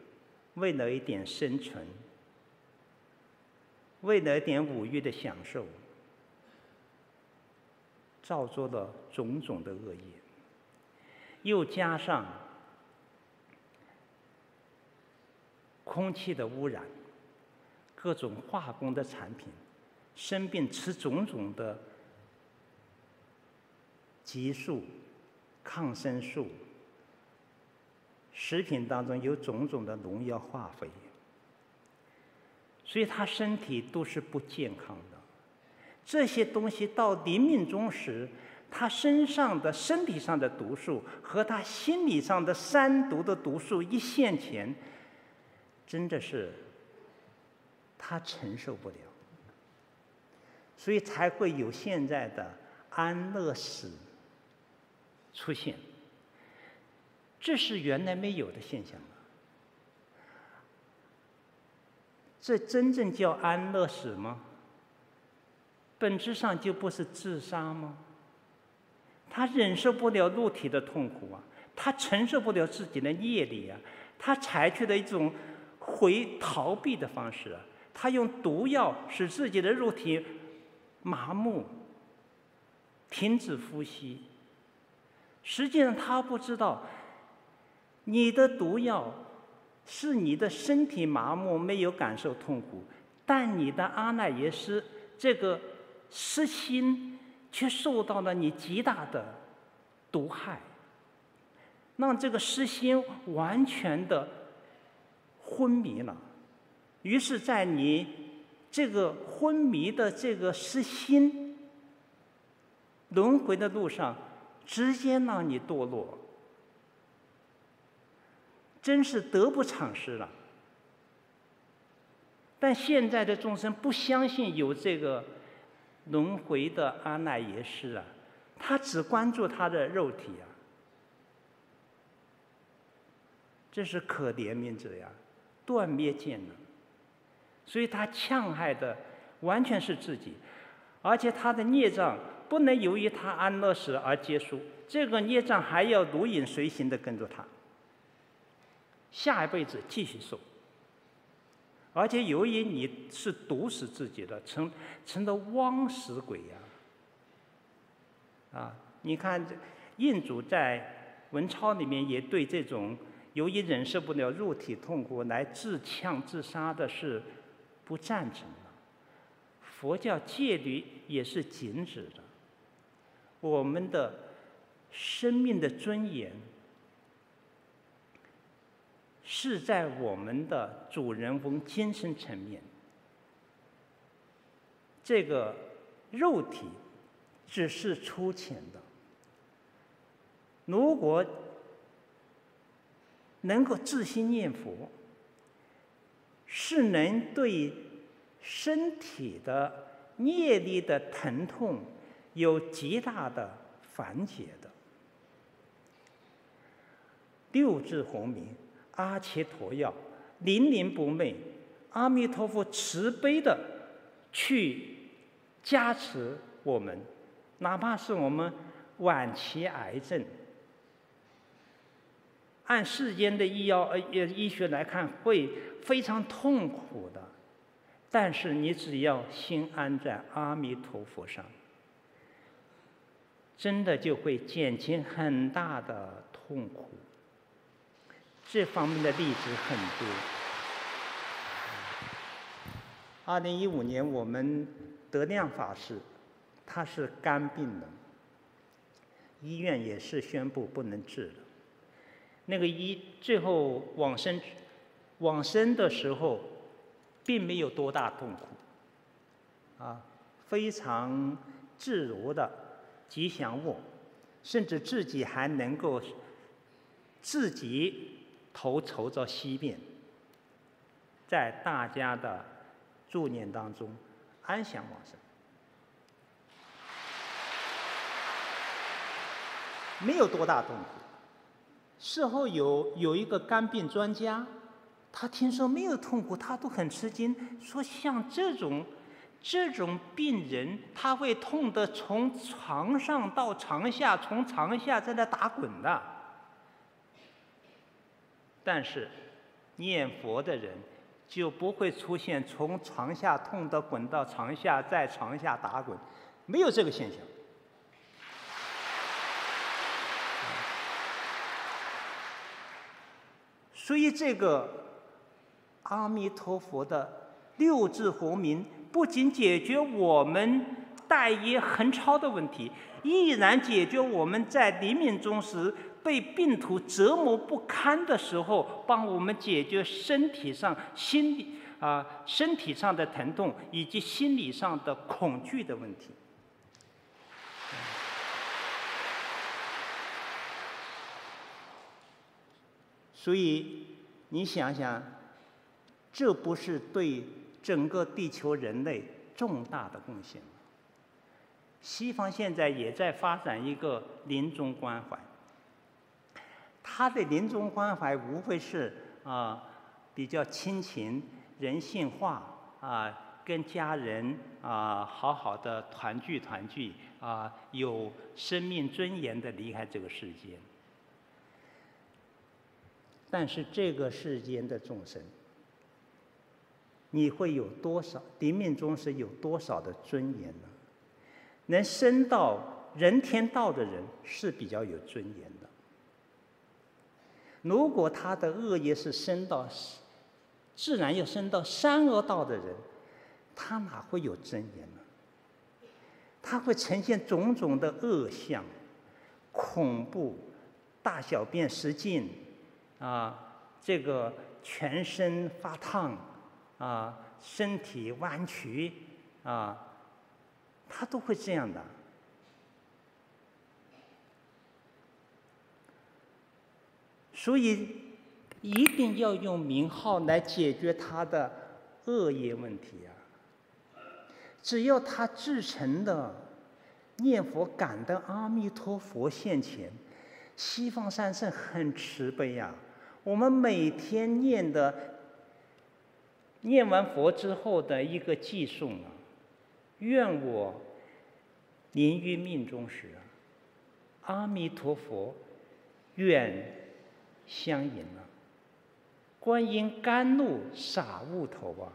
为了一点生存，为了点五欲的享受，造作了种种的恶业，又加上空气的污染，各种化工的产品，生病吃种种的激素、抗生素。食品当中有种种的农药化肥，所以他身体都是不健康的。这些东西到临命终时，他身上的身体上的毒素和他心理上的三毒的毒素一现前，真的是他承受不了，所以才会有现在的安乐死出现。这是原来没有的现象吗？这真正叫安乐死吗？本质上就不是自杀吗？他忍受不了肉体的痛苦啊，他承受不了自己的业力啊，他采取了一种回逃避的方式啊，他用毒药使自己的肉体麻木，停止呼吸。实际上他不知道。你的毒药是你的身体麻木，没有感受痛苦，但你的阿赖耶识这个识心却受到了你极大的毒害，让这个识心完全的昏迷了。于是，在你这个昏迷的这个识心轮回的路上，直接让你堕落。真是得不偿失了。但现在的众生不相信有这个轮回的阿赖耶识啊，他只关注他的肉体啊，这是可怜悯者呀，断灭见了。所以他戕害的完全是自己，而且他的孽障不能由于他安乐死而结束，这个孽障还要如影随形的跟着他。下一辈子继续受，而且由于你是毒死自己的，成成了枉死鬼呀、啊！你看，印主在文钞里面也对这种由于忍受不了肉体痛苦来自呛自杀的事不赞成的。佛教戒律也是禁止的。我们的生命的尊严。是在我们的主人翁精神层面，这个肉体只是粗浅的。如果能够自心念佛，是能对身体的业力的疼痛有极大的缓解的。六字洪名。阿伽陀药，灵灵不昧，阿弥陀佛慈悲的去加持我们，哪怕是我们晚期癌症，按世间的医药呃医学来看会非常痛苦的，但是你只要心安在阿弥陀佛上，真的就会减轻很大的痛苦。这方面的例子很多。二零一五年，我们德亮法师，他是肝病人，医院也是宣布不能治了。那个医最后往生，往生的时候，并没有多大痛苦，啊，非常自如的吉祥卧，甚至自己还能够自己。头朝着西边，在大家的助念当中安详往生，没有多大痛苦。事后有有一个肝病专家，他听说没有痛苦，他都很吃惊，说像这种这种病人，他会痛得从床上到床下，从床下在那打滚的。但是，念佛的人就不会出现从床下痛得滚到床下，在床下打滚，没有这个现象。所以，这个阿弥陀佛的六字洪名，不仅解决我们带业横超的问题，依然解决我们在临命终时。被病毒折磨不堪的时候，帮我们解决身体上、心理啊、身体上的疼痛以及心理上的恐惧的问题。所以你想想，这不是对整个地球人类重大的贡献吗？西方现在也在发展一个临终关怀。他的临终关怀无非是啊，比较亲情、人性化啊，跟家人啊好好的团聚团聚啊，有生命尊严的离开这个世间。但是这个世间的众生，你会有多少？临命终时有多少的尊严呢？能升到人天道的人是比较有尊严的。如果他的恶业是升到，自然要升到三恶道的人，他哪会有尊严呢？他会呈现种种的恶相，恐怖，大小便失禁，啊，这个全身发烫，啊，身体弯曲，啊，他都会这样的。所以，一定要用名号来解决他的恶业问题啊！只要他至诚的念佛感得阿弥陀佛现前，西方三圣很慈悲呀、啊。我们每天念的，念完佛之后的一个偈颂啊，愿我临于命终时，阿弥陀佛愿。相迎了，观音甘露洒悟头啊，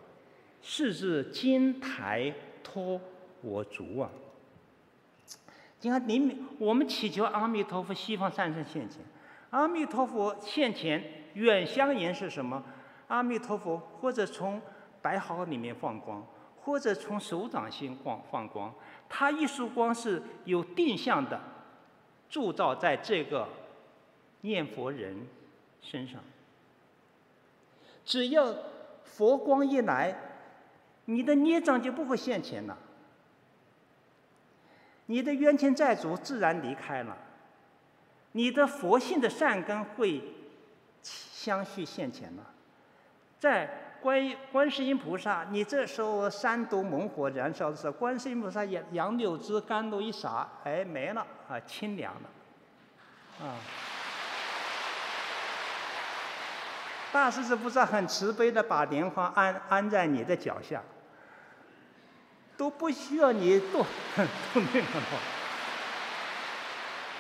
是至金台托我足啊。你看，你我们祈求阿弥陀佛西方三圣现前，阿弥陀佛现前远香严是什么？阿弥陀佛或者从白毫里面放光，或者从手掌心放放光，他一束光是有定向的，铸造在这个念佛人身上。只要佛光一来，你的孽障就不会现前了。你的冤亲债主自然离开了，你的佛性的善根会相续现前了。在观观世音菩萨，你这时候三毒猛火燃烧的时候，观世音菩萨杨杨柳枝甘露一洒，哎，没了啊，清凉了，啊。大势至菩萨很慈悲的把莲花安安在你的脚下。都不需要你动 动那个，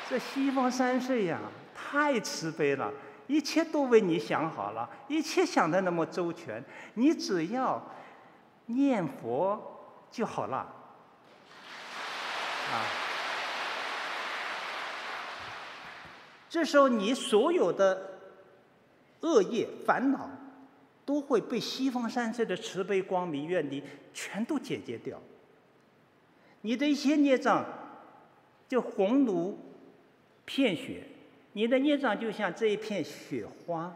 这西方三圣呀，太慈悲了，一切都为你想好了，一切想的那么周全，你只要念佛就好了，啊，这时候你所有的恶业烦恼。都会被西方三圣的慈悲光明愿力全都解决掉。你的一些孽障，就红如片雪，你的孽障就像这一片雪花。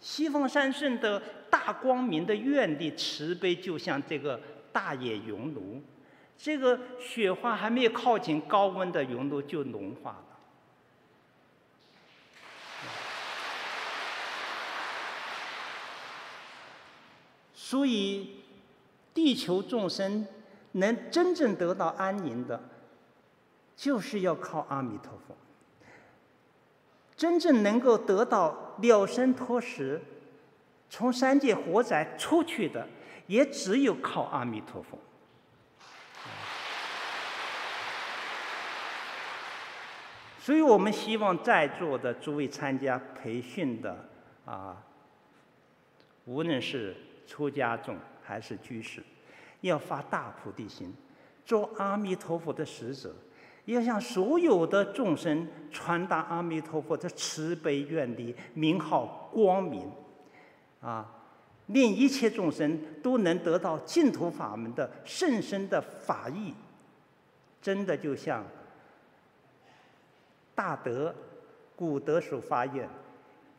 西方三圣的大光明的愿力慈悲，就像这个大野熔炉，这个雪花还没有靠近高温的熔炉就融化了。所以，地球众生能真正得到安宁的，就是要靠阿弥陀佛。真正能够得到了生脱死，从三界活载出去的，也只有靠阿弥陀佛。所以我们希望在座的诸位参加培训的啊，无论是。出家众还是居士，要发大菩提心，做阿弥陀佛的使者，要向所有的众生传达阿弥陀佛的慈悲愿力，名号光明，啊，令一切众生都能得到净土法门的甚深的法益，真的就像大德古德所发愿，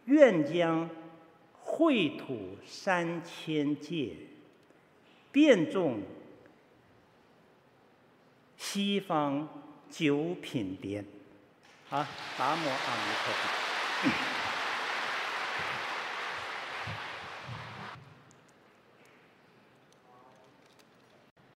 愿将。秽土三千界，遍种西方九品莲。啊，达摩阿弥陀佛。